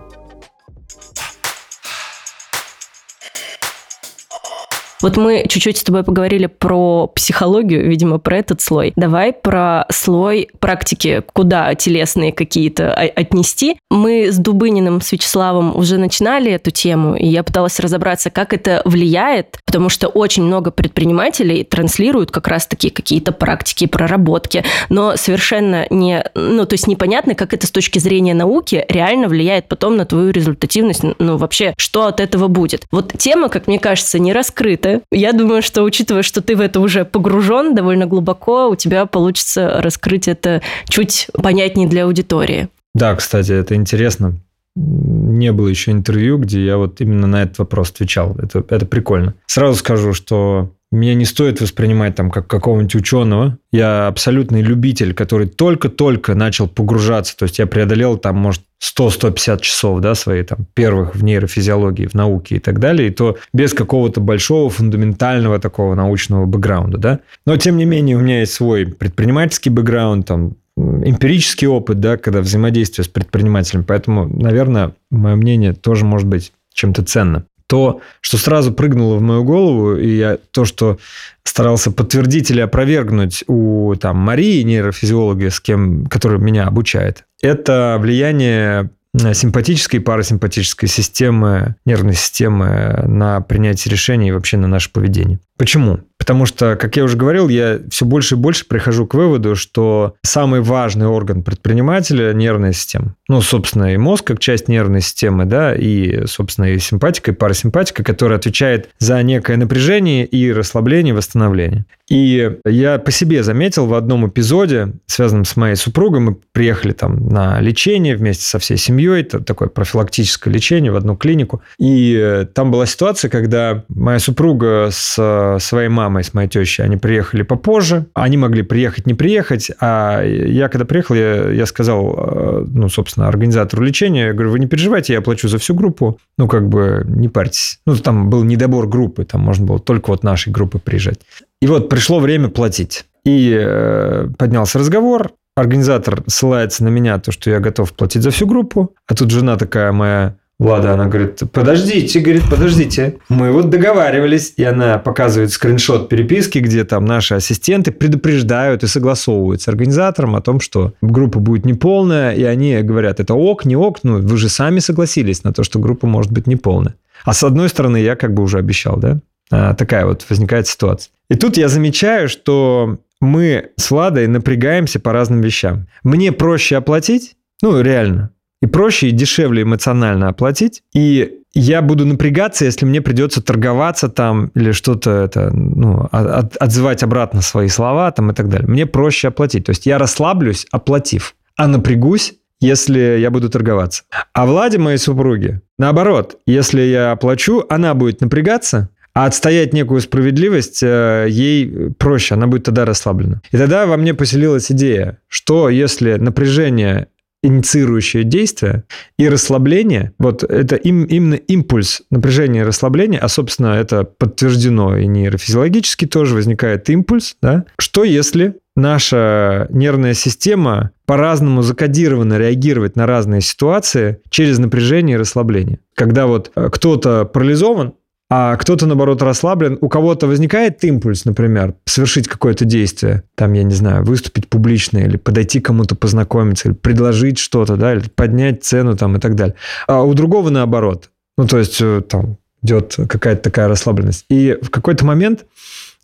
Вот мы чуть-чуть с тобой поговорили про психологию, видимо, про этот слой. Давай про слой практики, куда телесные какие-то отнести. Мы с Дубыниным, с Вячеславом уже начинали эту тему, и я пыталась разобраться, как это влияет, потому что очень много предпринимателей транслируют как раз-таки какие-то практики, проработки, но совершенно не, ну, то есть непонятно, как это с точки зрения науки реально влияет потом на твою результативность, ну, вообще, что от этого будет. Вот тема, как мне кажется, не раскрыта, это. Я думаю, что учитывая, что ты в это уже погружен довольно глубоко, у тебя получится раскрыть это чуть понятнее для аудитории. Да, кстати, это интересно. Не было еще интервью, где я вот именно на этот вопрос отвечал. Это, это прикольно. Сразу скажу, что меня не стоит воспринимать там как какого-нибудь ученого. Я абсолютный любитель, который только-только начал погружаться. То есть я преодолел там, может, 100-150 часов, да, свои там первых в нейрофизиологии, в науке и так далее, и то без какого-то большого фундаментального такого научного бэкграунда, да. Но, тем не менее, у меня есть свой предпринимательский бэкграунд, там, эмпирический опыт, да, когда взаимодействие с предпринимателем. Поэтому, наверное, мое мнение тоже может быть чем-то ценно то, что сразу прыгнуло в мою голову, и я, то, что старался подтвердить или опровергнуть у там, Марии, нейрофизиолога, с кем, который меня обучает, это влияние симпатической и парасимпатической системы, нервной системы на принятие решений и вообще на наше поведение. Почему? Потому что, как я уже говорил, я все больше и больше прихожу к выводу, что самый важный орган предпринимателя – нервная система. Ну, собственно, и мозг как часть нервной системы, да, и, собственно, и симпатика, и парасимпатика, которая отвечает за некое напряжение и расслабление, восстановление. И я по себе заметил в одном эпизоде, связанном с моей супругой, мы приехали там на лечение вместе со всей семьей, это такое профилактическое лечение в одну клинику, и там была ситуация, когда моя супруга с своей мамой, с моей тещей, они приехали попозже, они могли приехать, не приехать, а я когда приехал, я, я сказал, э, ну, собственно, организатору лечения, я говорю, вы не переживайте, я оплачу за всю группу, ну, как бы не парьтесь. Ну, там был недобор группы, там можно было только вот нашей группы приезжать. И вот пришло время платить. И э, поднялся разговор, организатор ссылается на меня, то, что я готов платить за всю группу, а тут жена такая моя, Влада, она говорит, подождите, говорит, подождите. Мы вот договаривались, и она показывает скриншот переписки, где там наши ассистенты предупреждают и согласовывают с организатором о том, что группа будет неполная, и они говорят, это ок, не ок, ну вы же сами согласились на то, что группа может быть неполная. А с одной стороны, я как бы уже обещал, да? А, такая вот возникает ситуация. И тут я замечаю, что мы с Владой напрягаемся по разным вещам. Мне проще оплатить, ну реально, и проще и дешевле эмоционально оплатить. И я буду напрягаться, если мне придется торговаться там или что-то это, ну, от, отзывать обратно свои слова там и так далее. Мне проще оплатить. То есть я расслаблюсь, оплатив, а напрягусь, если я буду торговаться. А Владе, моей супруге, наоборот, если я оплачу, она будет напрягаться, а отстоять некую справедливость э, ей проще, она будет тогда расслаблена. И тогда во мне поселилась идея, что если напряжение инициирующее действие и расслабление, вот это им, именно импульс напряжения и расслабления, а, собственно, это подтверждено и нейрофизиологически тоже возникает импульс, да? Что если наша нервная система по-разному закодирована реагировать на разные ситуации через напряжение и расслабление. Когда вот э, кто-то парализован, а кто-то, наоборот, расслаблен. У кого-то возникает импульс, например, совершить какое-то действие, там, я не знаю, выступить публично или подойти кому-то познакомиться, или предложить что-то, да, или поднять цену там и так далее. А у другого наоборот. Ну, то есть э, там идет какая-то такая расслабленность. И в какой-то момент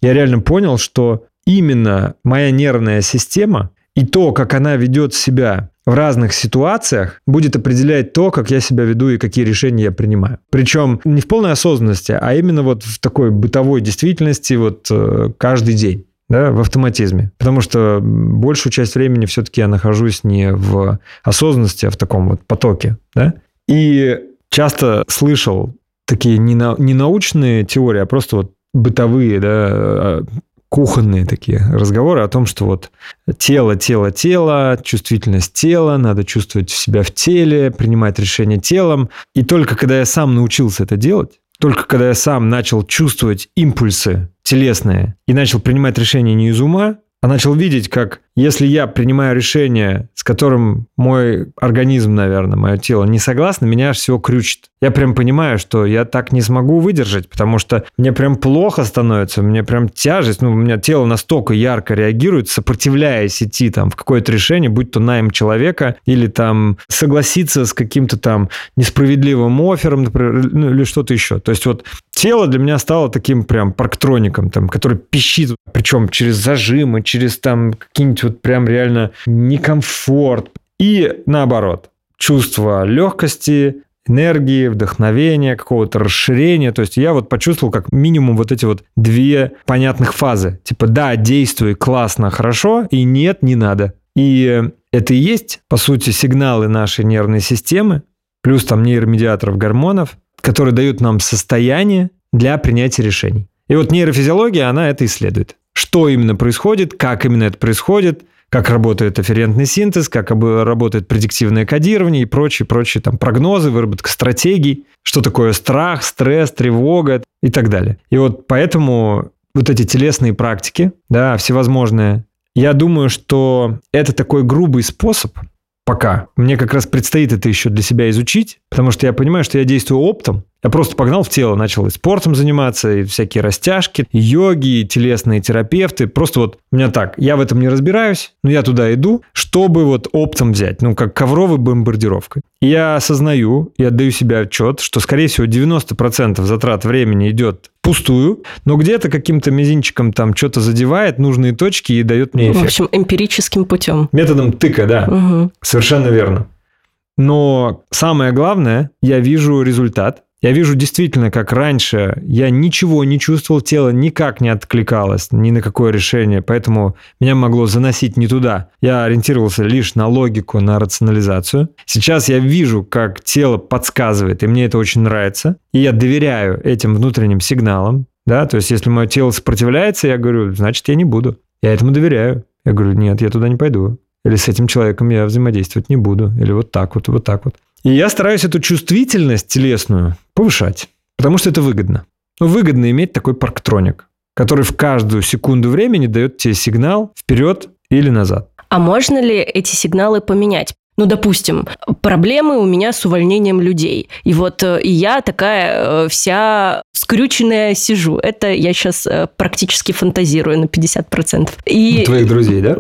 я реально понял, что именно моя нервная система и то, как она ведет себя в разных ситуациях будет определять то, как я себя веду и какие решения я принимаю. Причем не в полной осознанности, а именно вот в такой бытовой действительности вот э, каждый день да, в автоматизме. Потому что большую часть времени все-таки я нахожусь не в осознанности, а в таком вот потоке. Да? И часто слышал такие не, на, не научные теории, а просто вот бытовые да, а, кухонные такие разговоры о том, что вот тело, тело, тело, чувствительность тела, надо чувствовать себя в теле, принимать решения телом. И только когда я сам научился это делать, только когда я сам начал чувствовать импульсы телесные и начал принимать решения не из ума, а начал видеть, как Если я принимаю решение, с которым мой организм, наверное, мое тело не согласно, меня аж всего крючит. Я прям понимаю, что я так не смогу выдержать, потому что мне прям плохо становится, мне прям тяжесть, ну, у меня тело настолько ярко реагирует, сопротивляясь идти там в какое-то решение, будь то найм человека или там согласиться с каким-то там несправедливым оффером, например, ну, или что-то еще. То есть вот тело для меня стало таким прям парктроником, там, который пищит, причем через зажимы, через там какие-нибудь вот прям реально некомфорт. И наоборот, чувство легкости, энергии, вдохновения, какого-то расширения. То есть я вот почувствовал как минимум вот эти вот две понятных фазы. Типа да, действуй, классно, хорошо, и нет, не надо. И это и есть, по сути, сигналы нашей нервной системы, плюс там нейромедиаторов гормонов, которые дают нам состояние для принятия решений. И вот нейрофизиология, она это исследует. Что именно происходит, как именно это происходит – как работает афферентный синтез, как работает предиктивное кодирование и прочие, прочие там прогнозы, выработка стратегий, что такое страх, стресс, тревога и так далее. И вот поэтому вот эти телесные практики, да, всевозможные, я думаю, что это такой грубый способ пока. Мне как раз предстоит это еще для себя изучить, потому что я понимаю, что я действую оптом, я просто погнал в тело, начал и спортом заниматься, и всякие растяжки, йоги, и телесные терапевты. Просто вот у меня так, я в этом не разбираюсь, но я туда иду, чтобы вот оптом взять, ну, как ковровой бомбардировкой. И я осознаю и отдаю себе отчет, что, скорее всего, 90% затрат времени идет пустую, но где-то каким-то мизинчиком там что-то задевает нужные точки и дает мне эффект. В общем, эмпирическим путем. Методом тыка, да. Угу. Совершенно верно. Но самое главное, я вижу результат, я вижу действительно, как раньше я ничего не чувствовал, тело никак не откликалось ни на какое решение, поэтому меня могло заносить не туда. Я ориентировался лишь на логику, на рационализацию. Сейчас я вижу, как тело подсказывает, и мне это очень нравится. И я доверяю этим внутренним сигналам. Да? То есть, если мое тело сопротивляется, я говорю, значит, я не буду. Я этому доверяю. Я говорю, нет, я туда не пойду. Или с этим человеком я взаимодействовать не буду. Или вот так вот, вот так вот. И я стараюсь эту чувствительность телесную повышать, потому что это выгодно. Ну, выгодно иметь такой парктроник, который в каждую секунду времени дает тебе сигнал вперед или назад. А можно ли эти сигналы поменять? Ну, допустим, проблемы у меня с увольнением людей. И вот э, и я такая э, вся скрюченная сижу. Это я сейчас э, практически фантазирую на 50%. И... У твоих друзей, да?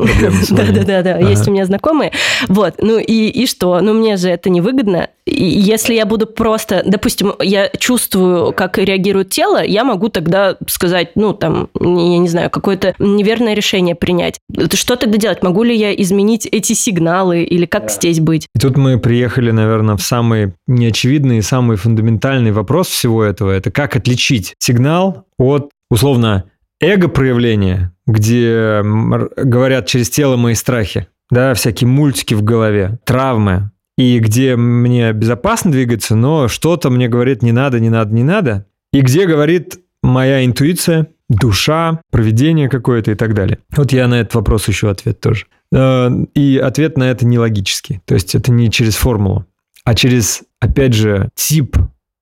Да-да-да, есть у меня знакомые. Вот, ну и, и что? Ну, мне же это невыгодно. И если я буду просто, допустим, я чувствую, как реагирует тело, я могу тогда сказать, ну, там, я не знаю, какое-то неверное решение принять. Что тогда делать? Могу ли я изменить эти сигналы или как да здесь быть. И тут мы приехали, наверное, в самый неочевидный и самый фундаментальный вопрос всего этого. Это как отличить сигнал от, условно, эго-проявления, где говорят через тело мои страхи, да, всякие мультики в голове, травмы, и где мне безопасно двигаться, но что-то мне говорит не надо, не надо, не надо, и где говорит моя интуиция, душа, проведение какое-то и так далее. Вот я на этот вопрос ищу ответ тоже. Э, и ответ на это не логический. То есть это не через формулу, а через, опять же, тип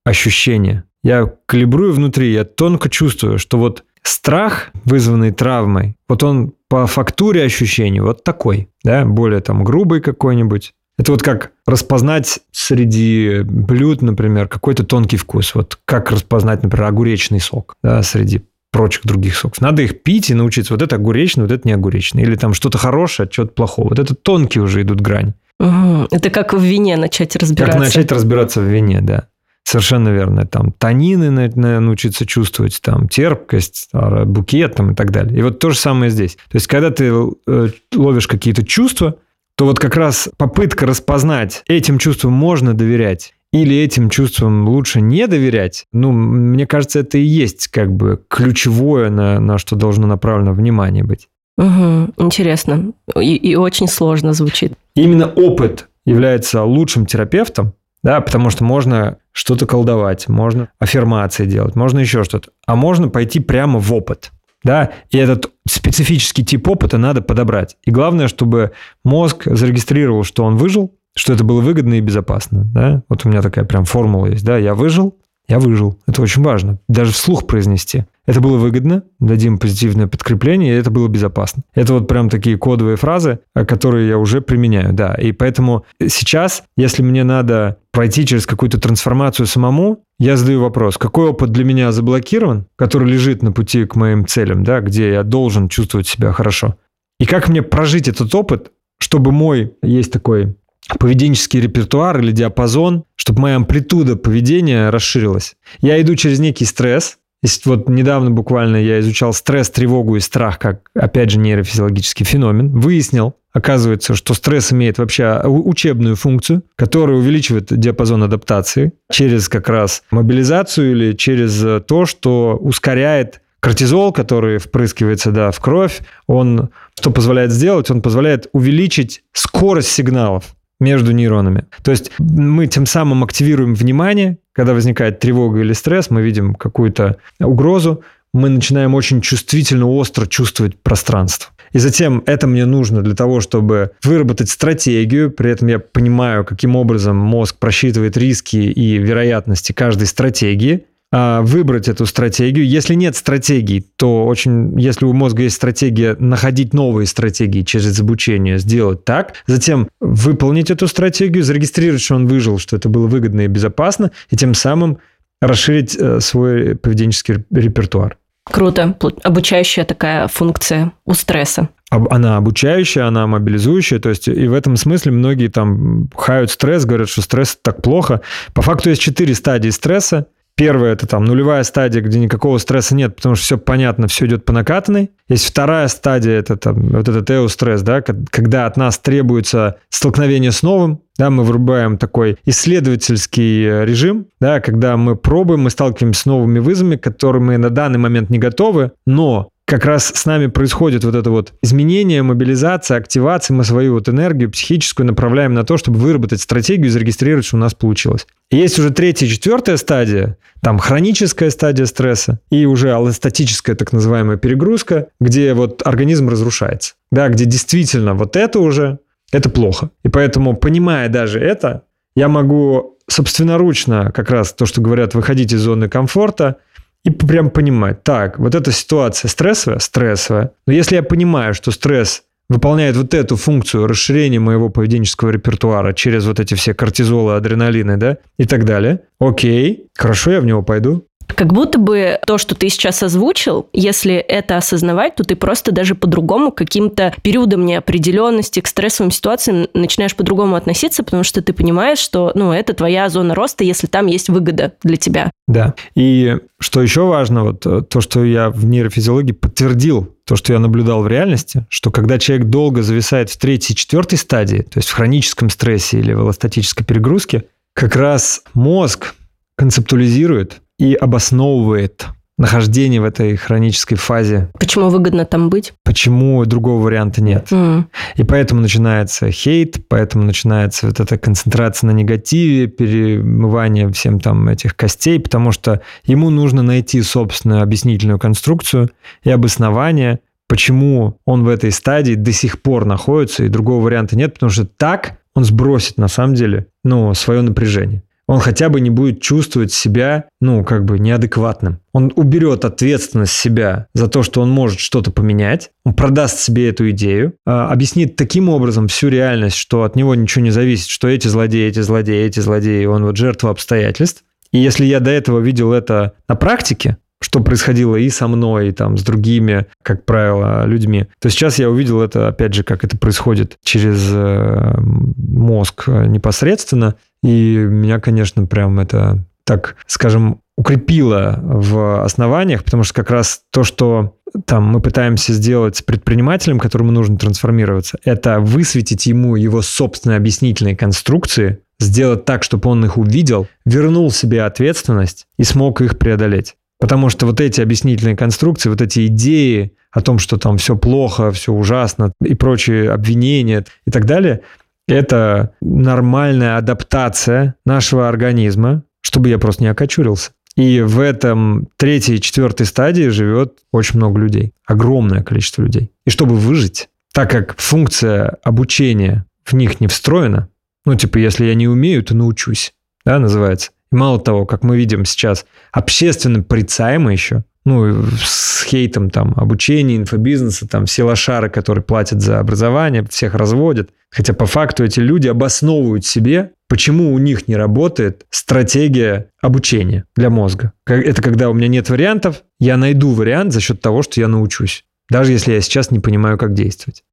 ощущения. Я калибрую внутри, я тонко чувствую, что вот страх, вызванный травмой, вот он по фактуре ощущений вот такой, да, более там грубый какой-нибудь. Это вот как распознать среди блюд, например, какой-то тонкий вкус. Вот как распознать, например, огуречный сок да, среди прочих других соков. Надо их пить и научиться. Вот это огуречный, вот это не огуречный. Или там что-то хорошее, что-то плохое. Вот это тонкие уже идут грани. Угу. Это как в вине начать разбираться. Как начать разбираться в вине, да. Совершенно верно. Там танины научиться чувствовать, там терпкость, букет там, и так далее. И вот то же самое здесь. То есть, когда ты э, ловишь какие-то чувства, то вот как раз попытка распознать, этим чувствам можно доверять или этим чувствам лучше не доверять, ну, мне кажется, это и есть как бы ключевое, на, на что должно направлено внимание быть. Угу, интересно. И, и очень сложно звучит. Именно опыт является лучшим терапевтом, да, потому что можно что-то колдовать, можно аффирмации делать, можно еще что-то, а можно пойти прямо в опыт. Да, и этот специфический тип опыта надо подобрать. И главное, чтобы мозг зарегистрировал, что он выжил, что это было выгодно и безопасно. Да? Вот у меня такая прям формула есть. Да, я выжил, я выжил. Это очень важно. Даже вслух произнести. это было выгодно, дадим позитивное подкрепление, и это было безопасно. Это вот прям такие кодовые фразы, э, которые я уже применяю, да. И поэтому сейчас, если мне надо пройти через какую-то трансформацию самому, я задаю вопрос, какой опыт для меня заблокирован, который лежит на пути к моим целям, да, где я должен чувствовать себя хорошо. И как мне прожить этот опыт, чтобы мой, есть такой поведенческий репертуар или диапазон, чтобы моя амплитуда поведения расширилась. Я иду через некий стресс, вот недавно буквально я изучал стресс, тревогу и страх как, опять же, нейрофизиологический феномен. Выяснил, оказывается, что стресс имеет вообще учебную функцию, которая увеличивает диапазон адаптации через как раз мобилизацию или через то, что ускоряет кортизол, который впрыскивается да, в кровь. Он что позволяет сделать? Он позволяет увеличить скорость сигналов между нейронами. То есть мы тем самым активируем внимание, когда возникает тревога или стресс, мы видим какую-то угрозу, мы начинаем очень чувствительно, остро чувствовать пространство. И затем это мне нужно для того, чтобы выработать стратегию, при этом я понимаю, каким образом мозг просчитывает риски и вероятности каждой стратегии, выбрать эту стратегию. Если нет стратегий, то очень, если у мозга есть стратегия, находить новые стратегии через обучение, сделать так, затем выполнить эту стратегию, зарегистрировать, что он выжил, что это было выгодно и безопасно, и тем самым расширить э, свой поведенческий репертуар. Круто. Обучающая такая функция у стресса. Она обучающая, она мобилизующая, то есть и в этом смысле многие там хают стресс, говорят, что стресс так плохо. По факту есть четыре стадии стресса. Первая – это там нулевая стадия, где никакого стресса нет, потому что все понятно, все идет по накатанной. Есть вторая стадия – это там, вот этот эустресс, да, когда от нас требуется столкновение с новым, да, мы врубаем такой исследовательский э, режим, да, когда мы пробуем, мы сталкиваемся с новыми вызовами, которые мы на данный момент не готовы, но как раз с нами происходит вот это вот изменение, мобилизация, активация, мы свою вот энергию психическую направляем на то, чтобы выработать стратегию и зарегистрировать, что у нас получилось. Есть уже третья четвертая стадия, там хроническая стадия стресса и уже аллостатическая так называемая перегрузка, где вот организм разрушается. Да, где действительно вот это уже, это плохо. И поэтому, понимая даже это, я могу собственноручно, как раз то, что говорят, выходить из зоны комфорта – и прям понимать, так, вот эта ситуация стрессовая, стрессовая, но если я понимаю, что стресс выполняет вот эту функцию расширения моего поведенческого репертуара через вот эти все кортизолы, адреналины, да, и так далее, окей, хорошо, я в него пойду. Как будто бы то, что ты сейчас озвучил, если это осознавать, то ты просто даже по-другому каким-то периодам неопределенности, к стрессовым ситуациям начинаешь по-другому относиться, потому что ты понимаешь, что ну, это твоя зона роста, если там есть выгода для тебя. Да. И что еще важно, вот э, то, что я в нейрофизиологии подтвердил, то, что я наблюдал в реальности, что когда человек долго зависает в третьей, четвертой стадии, то есть в хроническом стрессе или в эластатической перегрузке, как раз мозг концептуализирует и обосновывает нахождение в этой хронической фазе. Почему выгодно там быть? Почему другого варианта нет? Mm. И поэтому начинается хейт, поэтому начинается вот эта концентрация на негативе, перемывание всем там этих костей, потому что ему нужно найти собственную объяснительную конструкцию и обоснование, почему он в этой стадии до сих пор находится, и другого варианта нет, потому что так он сбросит на самом деле ну, свое напряжение он хотя бы не будет чувствовать себя, ну, как бы неадекватным. Он уберет ответственность себя за то, что он может что-то поменять, он продаст себе эту идею, а, объяснит таким образом всю реальность, что от него ничего не зависит, что эти злодеи, эти злодеи, эти злодеи, он вот жертва обстоятельств. И если я до этого видел это на практике, что происходило и со мной, и там с другими, как правило, людьми, то сейчас я увидел это, опять же, как это происходит через э, мозг непосредственно, и меня, конечно, прям это так, скажем, укрепило в основаниях, потому что как раз то, что там мы пытаемся сделать с предпринимателем, которому нужно трансформироваться, это высветить ему его собственные объяснительные конструкции, сделать так, чтобы он их увидел, вернул себе ответственность и смог их преодолеть. Потому что вот эти объяснительные конструкции, вот эти идеи о том, что там все плохо, все ужасно и прочие обвинения и так далее, это нормальная адаптация нашего организма, чтобы я просто не окочурился. И в этом третьей и четвертой стадии живет очень много людей. Огромное количество людей. И чтобы выжить, так как функция обучения в них не встроена, ну, типа, если я не умею, то научусь, да, называется. Мало того, как мы видим сейчас, общественно порицаемо еще, ну, с хейтом там обучения, инфобизнеса, там все лошары, которые платят за образование, всех разводят. Хотя по факту эти люди обосновывают себе, почему у них не работает стратегия обучения для мозга. Это когда у меня нет вариантов, я найду вариант за счет того, что я научусь. Даже если я сейчас не понимаю, как действовать.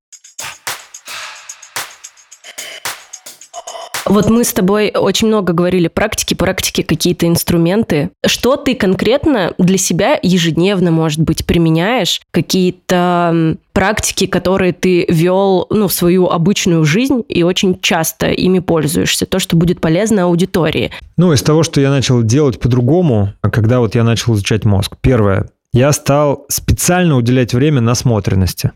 Вот мы с тобой очень много говорили практики, практики, какие-то инструменты. Что ты конкретно для себя ежедневно, может быть, применяешь? Какие-то практики, которые ты вел ну, в свою обычную жизнь и очень часто ими пользуешься, то, что будет полезно аудитории. Ну, из того, что я начал делать по-другому, когда вот я начал изучать мозг. Первое. Я стал специально уделять время насмотренности.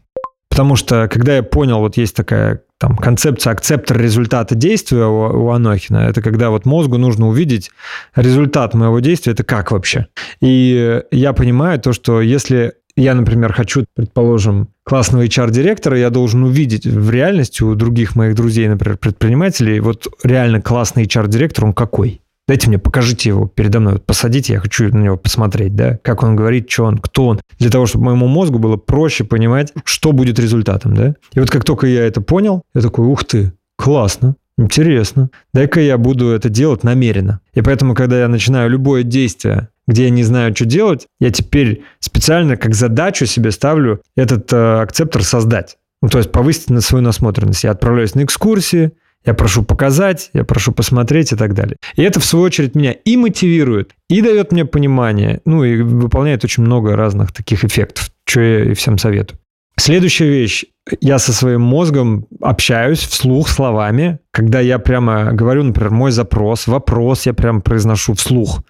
Потому что, когда я понял, вот есть такая там, концепция акцептор результата действия у, у Анохина, это когда вот мозгу нужно увидеть результат моего действия, это как вообще. И я понимаю то, что если я, например, хочу, предположим, классного HR-директора, я должен увидеть в реальности у других моих друзей, например, предпринимателей, вот реально классный HR-директор, он какой? Дайте мне, покажите его передо мной, посадите, я хочу на него посмотреть, да, как он говорит, что он, кто он, для того, чтобы моему мозгу было проще понимать, что будет результатом, да. И вот как только я это понял, я такой, ух ты, классно, интересно, дай-ка я буду это делать намеренно. И поэтому, когда я начинаю любое действие, где я не знаю, что делать, я теперь специально как задачу себе ставлю этот э, акцептор создать. Ну, то есть повысить на свою насмотренность. Я отправляюсь на экскурсии, я прошу показать, я прошу посмотреть и так далее. И это, в свою очередь, меня и мотивирует, и дает мне понимание, ну, и выполняет очень много разных таких эффектов, что я и всем советую. Следующая вещь. Я со своим мозгом общаюсь вслух словами, когда я прямо говорю, например, мой запрос, вопрос я прямо произношу вслух.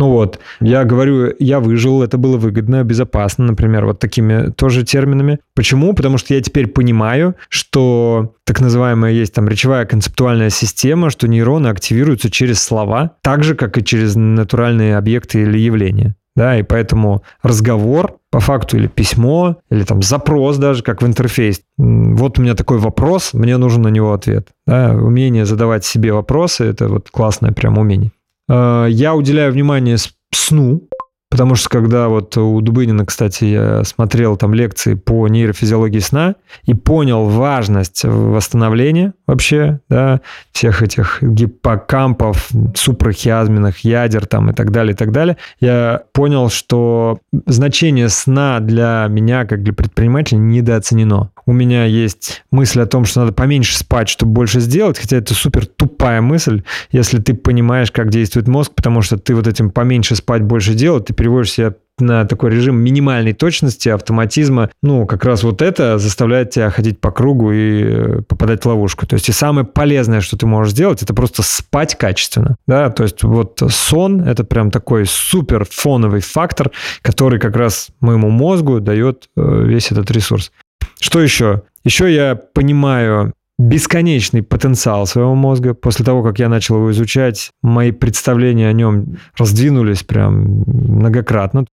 Ну вот, я говорю, я выжил, это было выгодно, безопасно, например, вот такими тоже терминами. Почему? Потому что я теперь понимаю, что так называемая есть там речевая концептуальная система, что нейроны активируются через слова, так же, как и через натуральные объекты или явления. Да, и поэтому разговор по факту или письмо, или там запрос даже, как в интерфейс. Вот у меня такой вопрос, мне нужен на него ответ. Да, умение задавать себе вопросы – это вот классное прям умение. Э, я уделяю внимание сну, потому что когда вот у Дубынина, кстати, я смотрел там лекции по нейрофизиологии сна и понял важность восстановления вообще, да, всех этих гиппокампов, супрахиазменных ядер там и так далее, и так далее, я понял, что значение сна для меня, как для предпринимателя, недооценено у меня есть мысль о том, что надо поменьше спать, чтобы больше сделать, хотя это супер тупая мысль, если ты понимаешь, как действует мозг, потому что ты вот этим поменьше спать, больше делать, ты переводишь себя на такой режим минимальной точности, автоматизма, ну, как раз вот это заставляет тебя ходить по кругу и э, попадать в ловушку. То есть и самое полезное, что ты можешь сделать, это просто спать качественно, да, то есть вот сон — это прям такой супер фоновый фактор, который как раз моему мозгу дает э, весь этот ресурс. Что еще? Еще я понимаю бесконечный потенциал своего мозга. После того, как я начал его изучать, мои представления о нем раздвинулись прям многократно.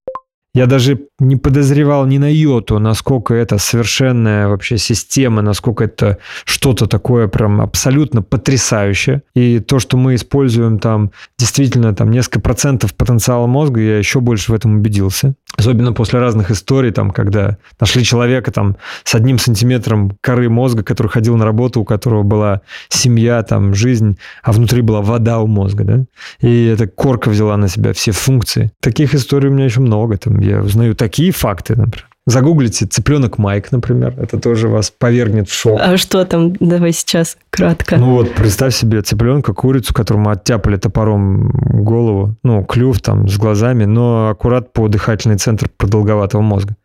Я даже не подозревал ни на йоту, насколько это совершенная вообще система, насколько это что-то такое прям абсолютно потрясающее. И то, что мы используем там действительно там несколько процентов потенциала мозга, я еще больше в этом убедился. Особенно после разных историй, там, когда нашли человека там с одним сантиметром коры мозга, который ходил на работу, у которого была семья, там, жизнь, а внутри была вода у мозга, да? И эта корка взяла на себя все функции. Таких историй у меня еще много. Там, я узнаю такие факты, например. Загуглите цыпленок Майк, например. Это тоже вас повергнет в шок. А что там? Давай сейчас кратко. Ну вот, представь себе цыпленка, курицу, которому оттяпали топором голову, ну, клюв там с глазами, но аккурат по дыхательный центр продолговатого мозга.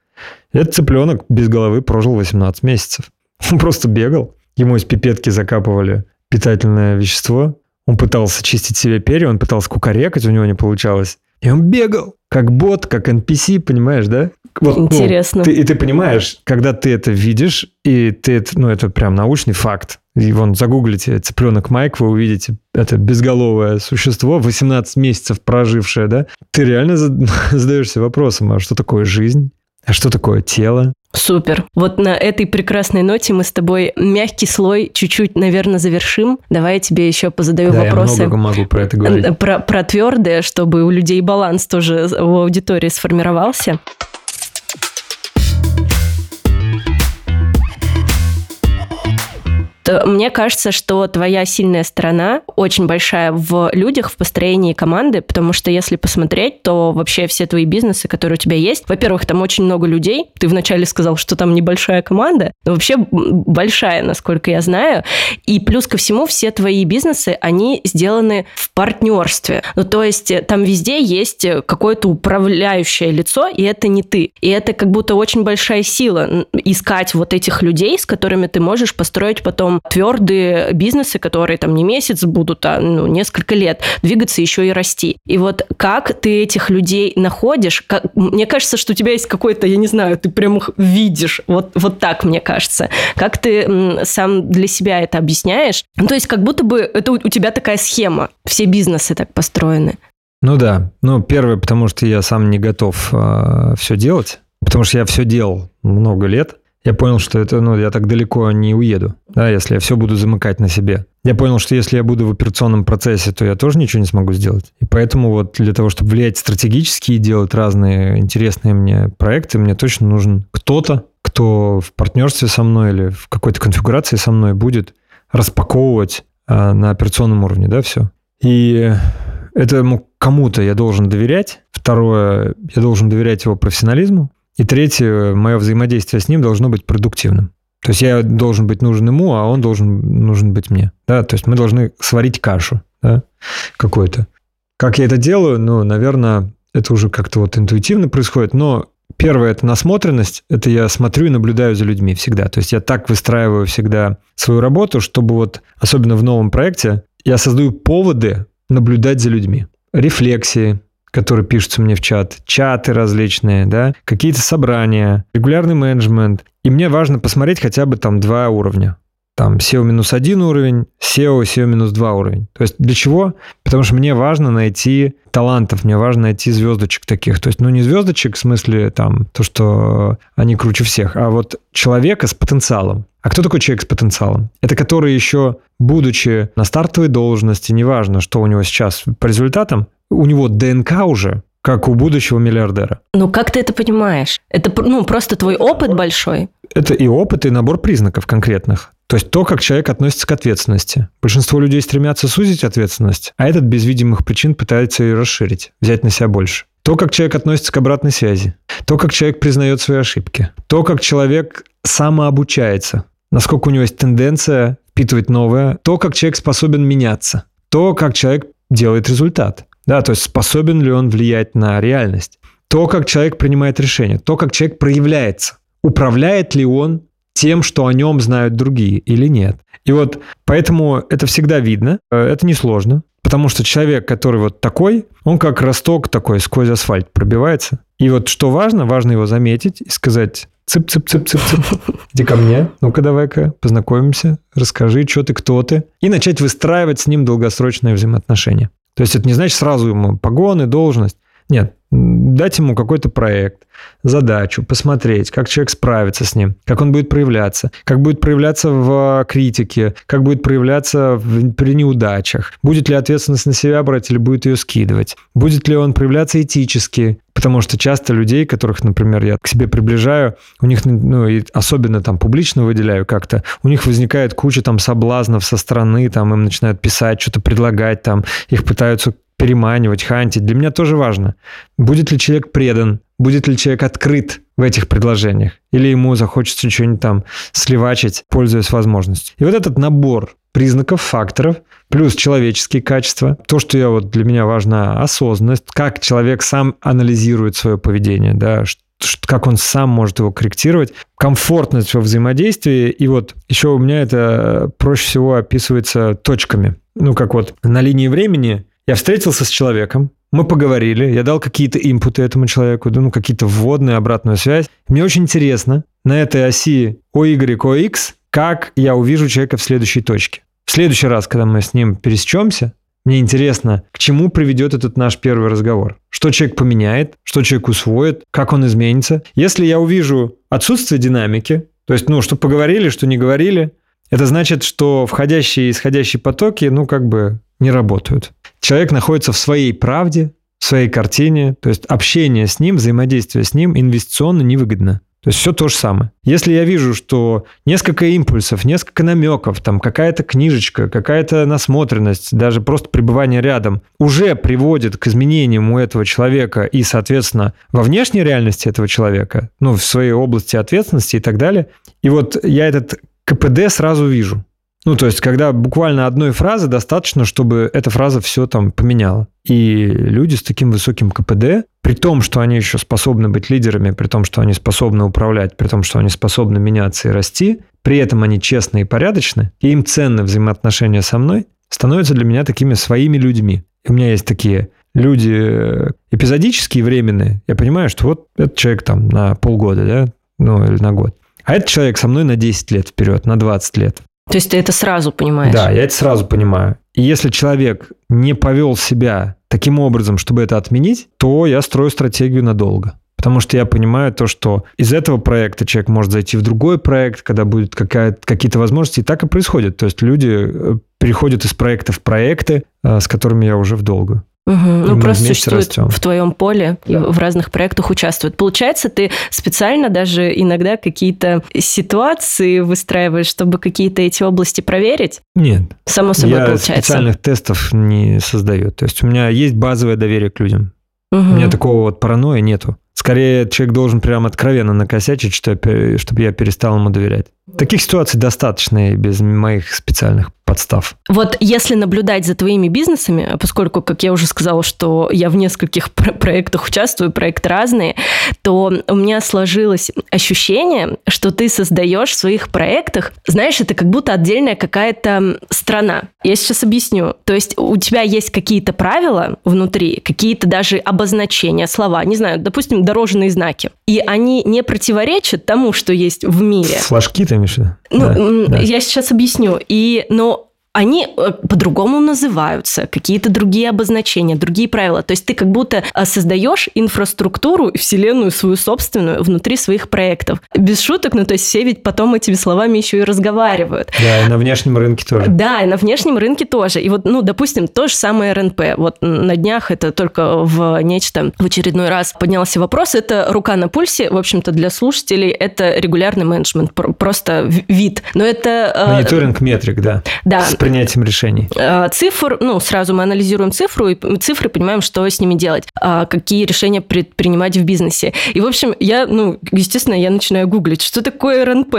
Этот цыпленок без головы прожил 18 месяцев. Он просто бегал. Ему из пипетки закапывали питательное вещество. Он пытался чистить себе перья, он пытался кукарекать, у него не получалось. И он бегал, как бот, как NPC, понимаешь, да? Вот, ну, Интересно. Ну, ты, и ты понимаешь, когда ты это видишь, и ты это, ну, это прям научный факт. И вон загуглите цыпленок Майк, вы увидите это безголовое существо, 18 месяцев прожившее, да? Ты реально задаешься вопросом, а что такое жизнь? А что такое тело? Супер. Вот на этой прекрасной ноте мы с тобой мягкий слой чуть-чуть, наверное, завершим. Давай я тебе еще позадаю Да, вопросы. я много могу про это говорить. Про, про твердое, чтобы у людей баланс тоже у аудитории сформировался. То Мне кажется, что твоя сильная сторона очень большая в людях, в построении команды, потому что если посмотреть, то вообще все твои бизнесы, которые у тебя есть, во-первых, там очень много людей. Ты вначале сказал, что там небольшая команда, но вообще большая, насколько я знаю. И плюс ко всему, все твои бизнесы, они сделаны в партнерстве. Ну, то есть э, там везде есть э, какое-то управляющее лицо, и это не ты. И это как будто очень большая сила искать вот этих людей, с которыми ты можешь построить потом твердые бизнесы, которые там не месяц будут, а ну, несколько лет, двигаться еще и расти. И вот как ты этих людей находишь? Как- Мне кажется, что у тебя есть какой-то, я не знаю, ты прям их видишь. Вот, вот так, мне кажется. Как ты сам для себя это объясняешь? Ну, то есть как будто бы это у у тебя такая схема. Все бизнесы так построены. Ну да. Ну, первое, потому что я сам не готов все делать. Потому что я все делал много лет. Я понял, что это, ну, я так далеко не уеду, да, если я все буду замыкать на себе. Я понял, что если я буду в операционном процессе, то я тоже ничего не смогу сделать. И поэтому вот для того, чтобы влиять стратегически и делать разные интересные мне проекты, мне точно нужен кто-то, кто в партнерстве со мной или в какой-то конфигурации со мной будет распаковывать а, на операционном уровне, да, все. И этому кому-то я должен доверять. Второе, я должен доверять его профессионализму. И третье, мое взаимодействие с ним должно быть продуктивным. То есть я должен быть нужен ему, а он должен нужен быть мне. Да? То есть мы должны сварить кашу да? какую-то. Как я это делаю? Ну, наверное, это уже как-то вот интуитивно происходит. Но первое – это насмотренность. Это я смотрю и наблюдаю за людьми всегда. То есть я так выстраиваю всегда свою работу, чтобы вот, особенно в новом проекте, я создаю поводы наблюдать за людьми. Рефлексии, которые пишутся мне в чат, чаты различные, да, какие-то собрания, регулярный менеджмент. И мне важно посмотреть хотя бы там два уровня. Там SEO минус один уровень, SEO, SEO минус два уровень. То есть для чего? Потому что мне важно найти талантов, мне важно найти звездочек таких. То есть, ну, не звездочек в смысле там то, что они круче всех, а вот человека с потенциалом. А кто такой человек с потенциалом? Это который еще, будучи на стартовой должности, неважно, что у него сейчас по результатам, у него ДНК уже, как у будущего миллиардера. Ну, как ты это понимаешь? Это ну, просто твой опыт большой. Это и опыт, и набор признаков конкретных. То есть то, как человек относится к ответственности. Большинство людей стремятся сузить ответственность, а этот без видимых причин пытается ее расширить, взять на себя больше. То, как человек относится к обратной связи. То, как человек признает свои ошибки. То, как человек самообучается. Насколько у него есть тенденция впитывать новое. То, как человек способен меняться. То, как человек делает результат. Да, то есть способен ли он влиять на реальность. То, как человек принимает решения. То, как человек проявляется. Управляет ли он тем, что о нем знают другие или нет. И вот поэтому это всегда видно, это несложно, потому что человек, который вот такой, он как росток такой сквозь асфальт пробивается. И вот что важно, важно его заметить и сказать цып-цып-цып-цып-цып, иди ко мне, ну-ка давай-ка познакомимся, расскажи, что ты, кто ты, и начать выстраивать с ним долгосрочные взаимоотношения. То есть это не значит сразу ему погоны, должность. Нет, дать ему какой-то проект, задачу, посмотреть, как человек справится с ним, как он будет проявляться, как будет проявляться в критике, как будет проявляться в, при неудачах, будет ли ответственность на себя брать или будет ее скидывать, будет ли он проявляться этически, потому что часто людей, которых, например, я к себе приближаю, у них, ну, и особенно там публично выделяю как-то, у них возникает куча там соблазнов со стороны, там им начинают писать, что-то предлагать, там их пытаются переманивать, хантить. Для меня тоже важно, будет ли человек предан, будет ли человек открыт в этих предложениях, или ему захочется что-нибудь там сливачить, пользуясь возможностью. И вот этот набор признаков, факторов, плюс человеческие качества, то, что я вот для меня важна, осознанность, как человек сам анализирует свое поведение, да, как он сам может его корректировать, комфортность во взаимодействии. И вот еще у меня это проще всего описывается точками. Ну, как вот на линии времени я встретился с человеком, мы поговорили, я дал какие-то импуты этому человеку, ну, какие-то вводные, обратную связь. Мне очень интересно на этой оси OY, OX, как я увижу человека в следующей точке. В следующий раз, когда мы с ним пересечемся, Мне интересно, к чему приведет этот наш первый разговор. Что человек поменяет, что человек усвоит, как он изменится. Если я увижу отсутствие динамики, то есть, ну, что поговорили, что не говорили, это значит, что входящие и исходящие потоки, ну, как бы не работают. Человек находится в своей правде, в своей картине, то есть общение с ним, взаимодействие с ним инвестиционно невыгодно. То есть все то же самое. Если я вижу, что несколько импульсов, несколько намеков, там какая-то книжечка, какая-то насмотренность, даже просто пребывание рядом уже приводит к изменениям у этого человека и, соответственно, во внешней реальности этого человека, ну, в своей области ответственности и так далее. И вот я этот КПД сразу вижу. Ну, то есть, когда буквально одной фразы достаточно, чтобы эта фраза все там поменяла. И люди с таким высоким КПД, при том, что они еще способны быть лидерами, при том, что они способны управлять, при том, что они способны меняться и расти, при этом они честны и порядочны, и им ценны взаимоотношения со мной, становятся для меня такими своими людьми. И у меня есть такие люди эпизодические, временные. Я понимаю, что вот этот человек там на полгода, да, ну или на год. А этот человек со мной на 10 лет вперед, на 20 лет. То есть ты это сразу понимаешь? Да, я это сразу понимаю. И если человек не повел себя таким образом, чтобы это отменить, то я строю стратегию надолго. Потому что я понимаю то, что из этого проекта человек может зайти в другой проект, когда будут какие-то возможности. И так и происходит. То есть люди э, переходят из проекта в проекты, э, с которыми я уже в долгую. Угу. Ну, просто существует растем. в твоем поле да. и в разных проектах участвует. Получается, ты специально даже иногда какие-то ситуации выстраиваешь, чтобы какие-то эти области проверить? Нет. Само собой Я получается. специальных тестов не создаю. То есть у меня есть базовое доверие к людям. Угу. У меня такого вот паранойи нету. Скорее, человек должен прям откровенно накосячить, чтобы я перестал ему доверять. Таких ситуаций достаточно и без моих специальных подстав. Вот если наблюдать за твоими бизнесами, поскольку, как я уже сказала, что я в нескольких про- проектах участвую, проекты разные, то у меня сложилось ощущение, что ты создаешь в своих проектах, знаешь, это как будто отдельная какая-то страна. Я сейчас объясню. То есть у тебя есть какие-то правила внутри, какие-то даже обозначения, слова, не знаю, допустим, дорожные знаки. И они не противоречат тому, что есть в мире. Флажки ты имеешь Ну, да, я да. сейчас объясню. И, но они э, по-другому называются, какие-то другие обозначения, другие правила. То есть ты как будто э, создаешь инфраструктуру, вселенную свою собственную внутри своих проектов. Без шуток, ну то есть все ведь потом этими словами еще и разговаривают. Да, и на внешнем рынке тоже. Да, и на внешнем рынке тоже. И вот, ну, допустим, то же самое РНП. Вот на днях это только в нечто в очередной раз поднялся вопрос. Это рука на пульсе, в общем-то, для слушателей это регулярный менеджмент, просто вид. Но это... Э, Мониторинг метрик, да. Да, принятием решений? А, цифр, ну, сразу мы анализируем цифру, и цифры понимаем, что с ними делать, а, какие решения предпринимать в бизнесе. И, в общем, я, ну, естественно, я начинаю гуглить, что такое РНП.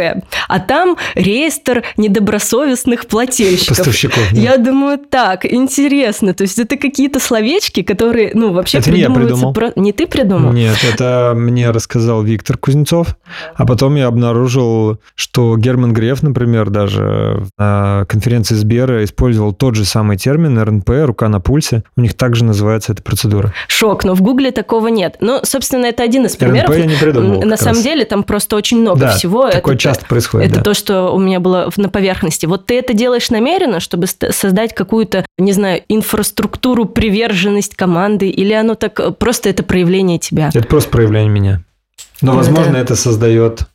А там реестр недобросовестных плательщиков. Поставщиков. Да. Я думаю, так, интересно. То есть это какие-то словечки, которые, ну, вообще это придумываются... Не, я придумал. Про... не ты придумал? Нет, это мне рассказал Виктор Кузнецов. А потом я обнаружил, что Герман Греф, например, даже на конференции с Сбера использовал тот же самый термин РНП, рука на пульсе. У них также называется эта процедура. Шок, но в Гугле такого нет. Ну, собственно, это один из примеров. РНП я не придумал. На самом раз. деле там просто очень много да, всего. такое это, часто происходит. Это да. то, что у меня было на поверхности. Вот ты это делаешь намеренно, чтобы создать какую-то, не знаю, инфраструктуру, приверженность команды, или оно так э, просто это проявление тебя? Это просто проявление меня. Но, ну, возможно, это, это создает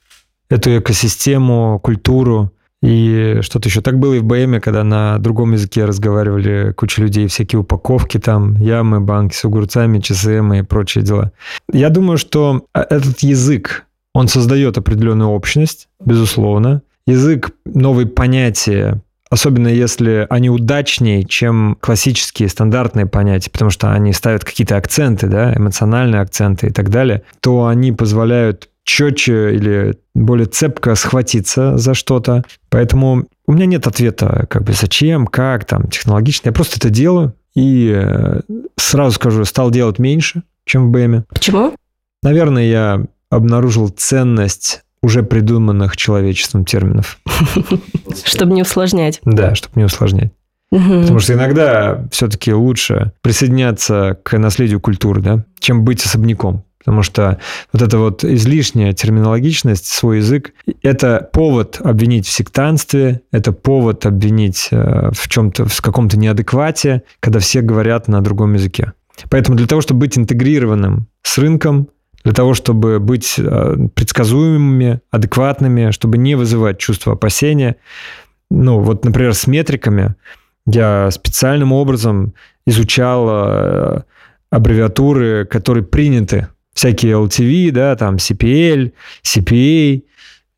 эту экосистему, культуру, и что-то еще. Так было и в БМе, когда на другом языке разговаривали куча людей, всякие упаковки там, ямы, банки с огурцами, ЧСМ и прочие дела. Я думаю, что а, этот язык, он создает определенную общность, безусловно. Язык, новые понятия, особенно если они удачнее, чем классические стандартные понятия, потому что они ставят какие-то акценты, да, эмоциональные акценты и так далее, то они позволяют четче или более цепко схватиться за что-то. Поэтому у меня нет ответа, как бы зачем, как, там, технологично. Я просто это делаю и э, сразу скажу, стал делать меньше, чем в БМе. Почему? Наверное, я обнаружил ценность уже придуманных человечеством терминов. Чтобы не усложнять. Да, чтобы не усложнять. Угу. Потому что иногда все-таки лучше присоединяться к наследию культуры, да, чем быть особняком. Потому что вот эта вот излишняя терминологичность, свой язык, это повод обвинить в сектантстве, это повод обвинить э, в чем-то, в каком-то неадеквате, когда все говорят на другом языке. Поэтому для того, чтобы быть интегрированным с рынком, для того, чтобы быть э, предсказуемыми, адекватными, чтобы не вызывать чувство опасения, ну вот, например, с метриками я специальным образом изучал э, аббревиатуры, которые приняты всякие LTV, да, там CPL, CPA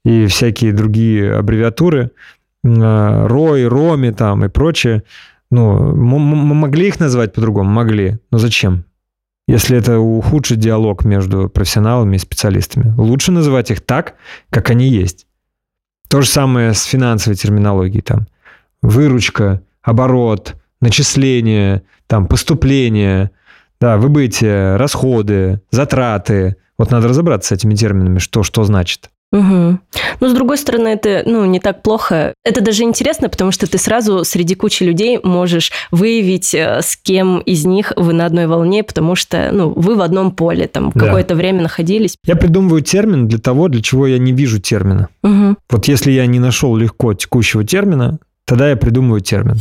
и всякие другие аббревиатуры, ROI, ROMI там и прочее. Ну, мы могли их назвать по-другому? Могли. Но зачем? Если это ухудшит диалог между профессионалами и специалистами. Лучше называть их так, как они есть. То же самое с финансовой терминологией. Там. Выручка, оборот, начисление, там, поступление, да, выбытие, расходы, затраты. Вот надо разобраться с этими терминами, что что значит. Угу. Но с другой стороны, это ну, не так плохо. Это даже интересно, потому что ты сразу среди кучи людей можешь выявить, э, с кем из них вы на одной волне, потому что ну, вы в одном поле там да. какое-то время находились. Я придумываю термин для того, для чего я не вижу термина. Угу. Вот если я не нашел легко текущего термина, тогда я придумываю термин.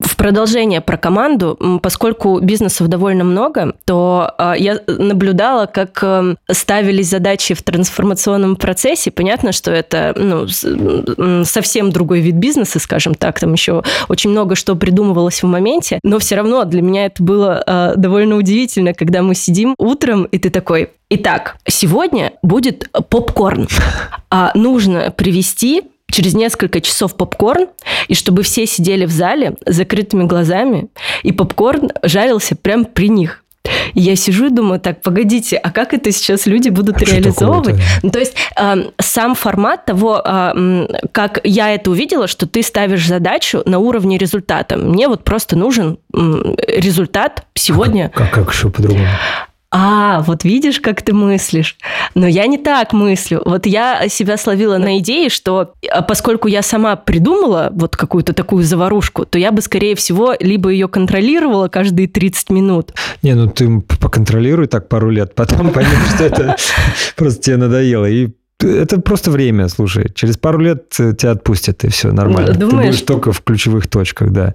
В продолжение про команду, поскольку бизнесов довольно много, то а, я наблюдала, как эм, ставились задачи в трансформационном процессе. Понятно, что это ну, совсем другой вид бизнеса, скажем так, там еще очень много что придумывалось в моменте, но все равно для меня это было а, довольно удивительно, когда мы сидим утром, и ты такой, Итак, сегодня будет попкорн. А нужно привести через несколько часов попкорн, и чтобы все сидели в зале с закрытыми глазами, и попкорн жарился прямо при них. И я сижу и думаю, так, погодите, а как это сейчас люди будут а реализовывать? Ну, то есть э, сам формат того, э, как я это увидела, что ты ставишь задачу на уровне результата. Мне вот просто нужен э, результат сегодня. А как, как, как еще по-другому? А, вот видишь, как ты мыслишь. Но я не так мыслю. Вот я себя словила на идее, что а, поскольку я сама придумала вот какую-то такую заварушку, то я бы, скорее всего, либо ее контролировала каждые 30 минут. Не, ну ты поконтролируй так пару лет, потом поймешь, что это просто тебе надоело. И это просто время, слушай. Через пару лет тебя отпустят, и все нормально. Думаешь? Ты будешь только в ключевых точках, да.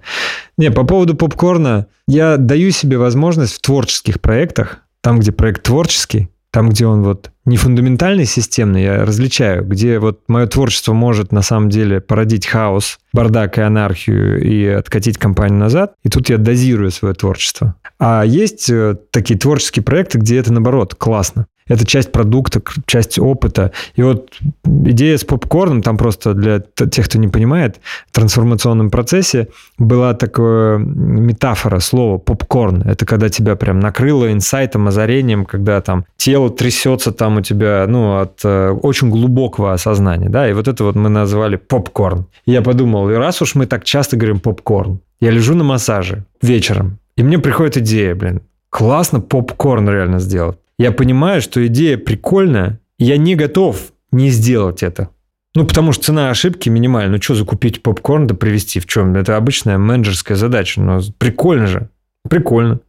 Не, по поводу попкорна, я даю себе возможность в творческих проектах там, где проект творческий, там, где он вот не фундаментальный, системный, я различаю, где вот мое творчество может на самом деле породить хаос, бардак и анархию и откатить компанию назад, и тут я дозирую свое творчество. А есть э, такие творческие проекты, где это наоборот классно. Это часть продукта, часть опыта. И вот идея с попкорном, там просто для тех, кто не понимает, в трансформационном процессе была такая метафора, слово попкорн. Это когда тебя прям накрыло инсайтом, озарением, когда там тело трясется там у тебя, ну, от э, очень глубокого осознания, да, и вот это вот мы назвали попкорн. Я подумал, раз уж мы так часто говорим попкорн, я лежу на массаже вечером, и мне приходит идея, блин, классно попкорн реально сделать я понимаю, что идея прикольная, я не готов не сделать это. Ну, потому что цена ошибки минимальна. Ну, что закупить попкорн да привезти в чем? Это обычная менеджерская задача. Но прикольно же. Прикольно.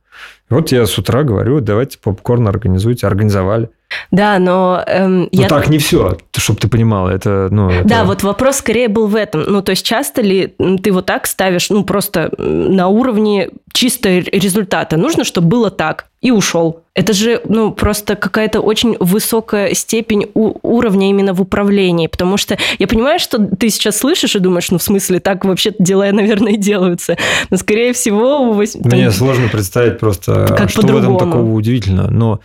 Вот я с утра говорю, давайте попкорн организуйте. Организовали. Да, но... Эм, я... так не все, чтобы ты понимала. Это, ну, это... Да, вот вопрос скорее был в этом. Ну, то есть часто ли ты вот так ставишь, ну, просто на уровне чисто результата? Нужно, чтобы было так, и ушел. Это же, ну, просто какая-то очень высокая степень у- уровня именно в управлении, потому что я понимаю, что ты сейчас слышишь и думаешь, ну, в смысле, так вообще дела, наверное, и делаются. Но, скорее всего... Мне сложно представить просто, как что в этом такого удивительного. Но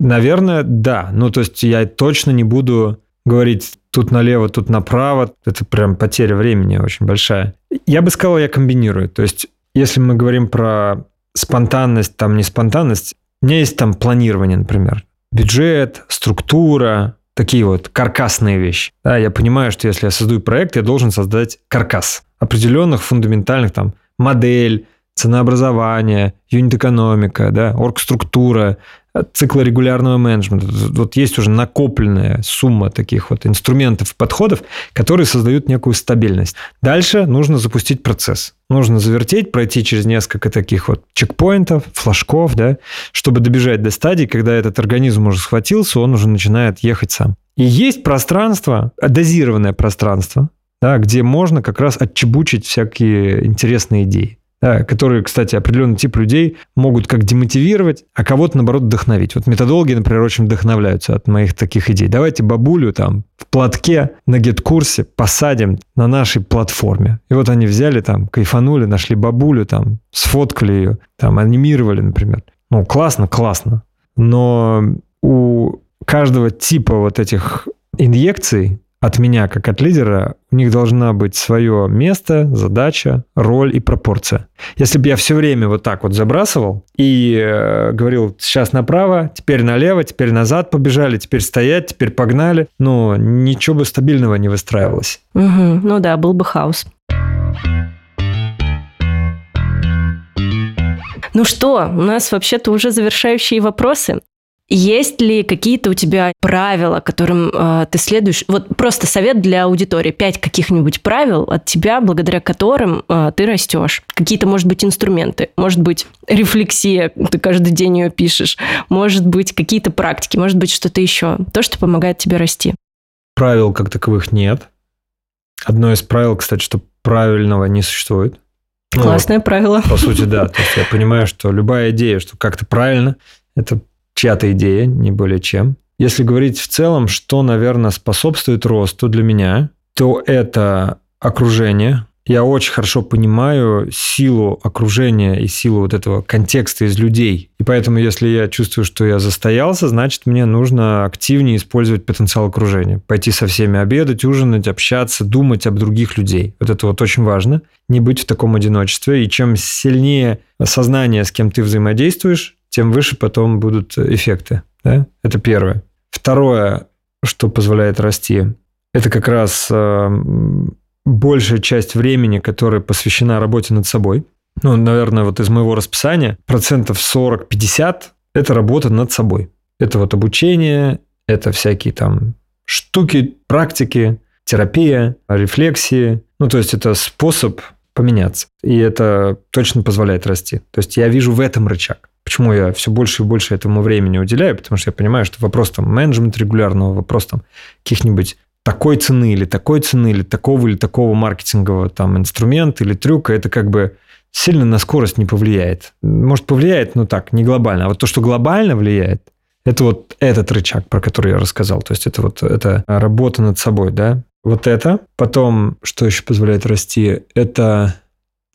Наверное, да. Ну, то есть я точно не буду говорить тут налево, тут направо. Это прям потеря времени очень большая. Я бы сказал, я комбинирую. То есть если мы говорим про спонтанность, там не спонтанность, у меня есть там планирование, например. Бюджет, структура, такие вот каркасные вещи. Да, я понимаю, что если я создаю проект, я должен создать каркас определенных фундаментальных там модель, ценообразование, юнит-экономика, да, оргструктура, цикла регулярного менеджмента. Вот есть уже накопленная сумма таких вот инструментов подходов, которые создают некую стабильность. Дальше нужно запустить процесс. Нужно завертеть, пройти через несколько таких вот чекпоинтов, флажков, да, чтобы добежать до стадии, когда этот организм уже схватился, он уже начинает ехать сам. И есть пространство, дозированное пространство, да, где можно как раз отчебучить всякие интересные идеи которые, кстати, определенный тип людей могут как демотивировать, а кого-то, наоборот, вдохновить. Вот методологи, например, очень вдохновляются от моих таких идей. Давайте бабулю там в платке на гет-курсе посадим на нашей платформе. И вот они взяли там, кайфанули, нашли бабулю там, сфоткали ее, там, анимировали, например. Ну, классно, классно. Но у каждого типа вот этих инъекций от меня, как от лидера, у них должна быть свое место, задача, роль и пропорция. Если бы я все время вот так вот забрасывал и э, говорил, сейчас направо, теперь налево, теперь назад побежали, теперь стоять, теперь погнали, ну, ничего бы стабильного не выстраивалось. Угу. Ну да, был бы хаос. Ну что, у нас вообще-то уже завершающие вопросы. Есть ли какие-то у тебя правила, которым э, ты следуешь? Вот просто совет для аудитории. Пять каких-нибудь правил от тебя, благодаря которым э, ты растешь. Какие-то, может быть, инструменты. Может быть, рефлексия, ты каждый день ее пишешь. Может быть, какие-то практики. Может быть, что-то еще. То, что помогает тебе расти. Правил как таковых нет. Одно из правил, кстати, что правильного не существует. Ну, Классное вот, правило. По сути, да. То есть я понимаю, что любая идея, что как-то правильно, это чья-то идея, не более чем. Если говорить в целом, что, наверное, способствует росту для меня, то это окружение. Я очень хорошо понимаю силу окружения и силу вот этого контекста из людей. И поэтому, если я чувствую, что я застоялся, значит, мне нужно активнее использовать потенциал окружения. Пойти со всеми обедать, ужинать, общаться, думать об других людей. Вот это вот очень важно. Не быть в таком одиночестве. И чем сильнее сознание, с кем ты взаимодействуешь, тем выше потом будут эффекты. Да? Это первое. Второе, что позволяет расти, это как раз э, большая часть времени, которая посвящена работе над собой. Ну, наверное, вот из моего расписания процентов 40-50 – это работа над собой. Это вот обучение, это всякие там штуки, практики, терапия, рефлексии. Ну, то есть это способ поменяться. И это точно позволяет расти. То есть я вижу в этом рычаг. Почему я все больше и больше этому времени уделяю? Потому что я понимаю, что вопрос там менеджмент регулярного, вопрос там каких-нибудь такой цены или такой цены, или такого или такого маркетингового там инструмента или трюка, это как бы сильно на скорость не повлияет. Может, повлияет, но так, не глобально. А вот то, что глобально влияет, это вот этот рычаг, про который я рассказал. То есть это вот это работа над собой, да. Вот это. Потом, что еще позволяет расти, это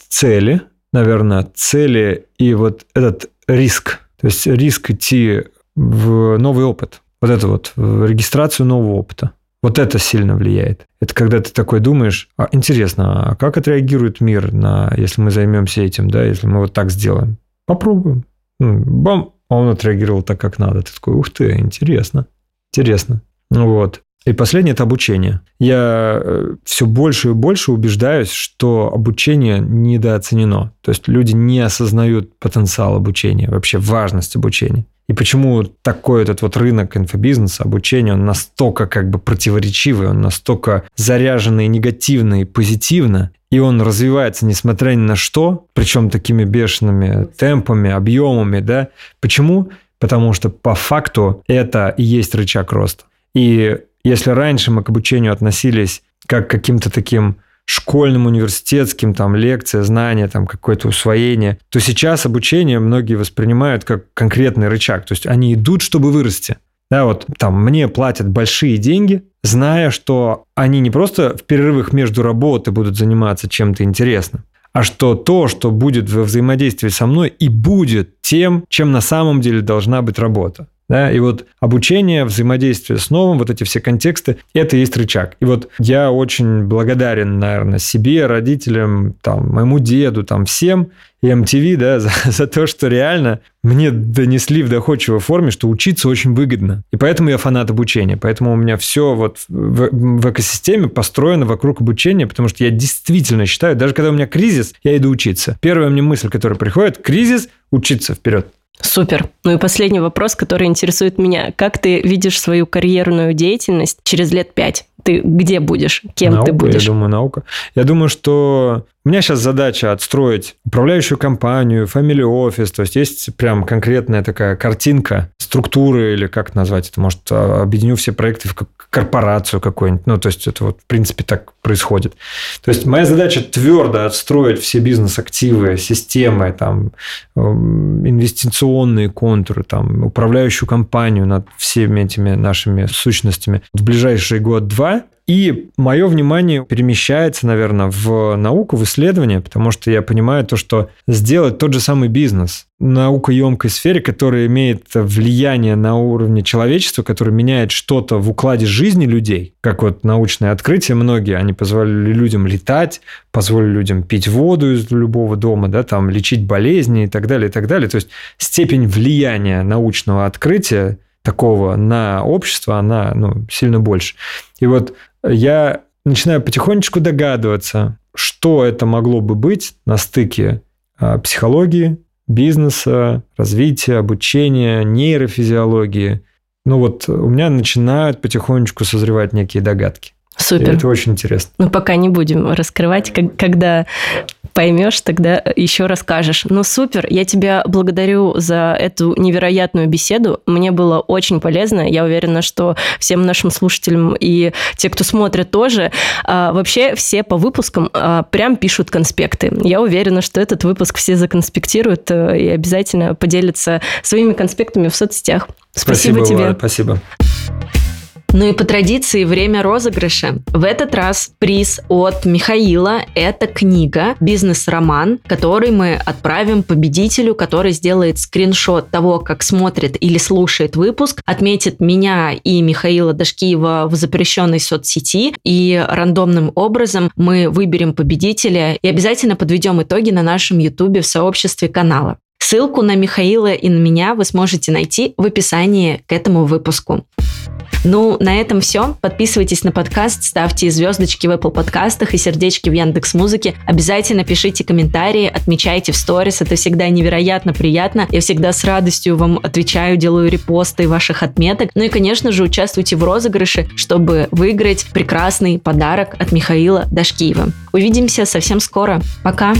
цели, наверное, цели и вот этот риск. То есть риск идти в новый опыт. Вот это вот, в регистрацию нового опыта. Вот это сильно влияет. Это когда ты такой думаешь, а, интересно, а как отреагирует мир, на, если мы займемся этим, да, если мы вот так сделаем? Попробуем. Ну, бам, а он отреагировал так, как надо. Ты такой, ух ты, интересно, интересно. Вот. И последнее – это обучение. Я э, все больше и больше убеждаюсь, что обучение недооценено. То есть люди не осознают потенциал обучения, вообще важность обучения. И почему такой этот вот рынок инфобизнеса, обучения, он настолько как бы противоречивый, он настолько заряженный негативно и позитивно, и он развивается несмотря ни на что, причем такими бешеными темпами, объемами, да. Почему? Потому что по факту это и есть рычаг роста. И если раньше мы к обучению относились как к каким-то таким школьным, университетским, там, лекция, знания, там, какое-то усвоение, то сейчас обучение многие воспринимают как конкретный рычаг. То есть они идут, чтобы вырасти. Да, вот там мне платят большие деньги, зная, что они не просто в перерывах между работой будут заниматься чем-то интересным, а что то, что будет во взаимодействии со мной, и будет тем, чем на самом деле должна быть работа. Да, и вот обучение, взаимодействие с новым, вот эти все контексты, это и есть рычаг. И вот я очень благодарен, наверное, себе, родителям, там, моему деду, там, всем, и MTV, да, за, за то, что реально мне донесли в доходчивой форме, что учиться очень выгодно. И поэтому я фанат обучения. Поэтому у меня все вот в, в экосистеме построено вокруг обучения, потому что я действительно считаю, даже когда у меня кризис, я иду учиться. Первая мне мысль, которая приходит, кризис, учиться вперед. Супер. Ну и последний вопрос, который интересует меня. Как ты видишь свою карьерную деятельность через лет пять? Ты где будешь? Кем наука, ты будешь? Я думаю, наука. Я думаю, что у меня сейчас задача отстроить управляющую компанию, family office, то есть есть прям конкретная такая картинка структуры или как назвать это, может, а, объединю все проекты в корпорацию какую-нибудь. Ну, то есть это вот в принципе так происходит. То есть моя задача твердо отстроить все бизнес-активы, системы, там, эм, инвестиционные контуры, там, управляющую компанию над всеми этими нашими сущностями в ближайший год-два и мое внимание перемещается, наверное, в науку, в исследование, потому что я понимаю то, что сделать тот же самый бизнес наукоемкой сфере, который имеет влияние на уровне человечества, который меняет что-то в укладе жизни людей, как вот научные открытия многие, они позволили людям летать, позволили людям пить воду из любого дома, да, там лечить болезни и так далее, и так далее. То есть степень влияния научного открытия такого на общество, она ну, сильно больше. И вот я начинаю потихонечку догадываться, что это могло бы быть на стыке а, психологии, бизнеса, развития, обучения, нейрофизиологии. Ну вот у меня начинают потихонечку созревать некие догадки. Супер. И это очень интересно. Ну, пока не будем раскрывать, как, когда поймешь, тогда еще расскажешь. Ну, супер, я тебя благодарю за эту невероятную беседу. Мне было очень полезно. Я уверена, что всем нашим слушателям и те, кто смотрит тоже, а, вообще все по выпускам а, прям пишут конспекты. Я уверена, что этот выпуск все законспектируют э, и обязательно поделятся своими конспектами в соцсетях. Спасибо, спасибо тебе. Влад, спасибо. Ну и по традиции время розыгрыша. В этот раз приз от Михаила – это книга «Бизнес-роман», который мы отправим победителю, который сделает скриншот того, как смотрит или слушает выпуск, отметит меня и Михаила Дашкиева в запрещенной соцсети, и рандомным образом мы выберем победителя и обязательно подведем итоги на нашем ютубе в сообществе канала. Ссылку на Михаила и на меня вы сможете найти в описании к этому выпуску. Ну, на этом все. Подписывайтесь на подкаст, ставьте звездочки в Apple подкастах и сердечки в Яндекс Музыке. Обязательно пишите комментарии, отмечайте в сторис. Это всегда невероятно приятно. Я всегда с радостью вам отвечаю, делаю репосты ваших отметок. Ну и, конечно же, участвуйте в розыгрыше, чтобы выиграть прекрасный подарок от Михаила Дашкиева. Увидимся совсем скоро. Пока!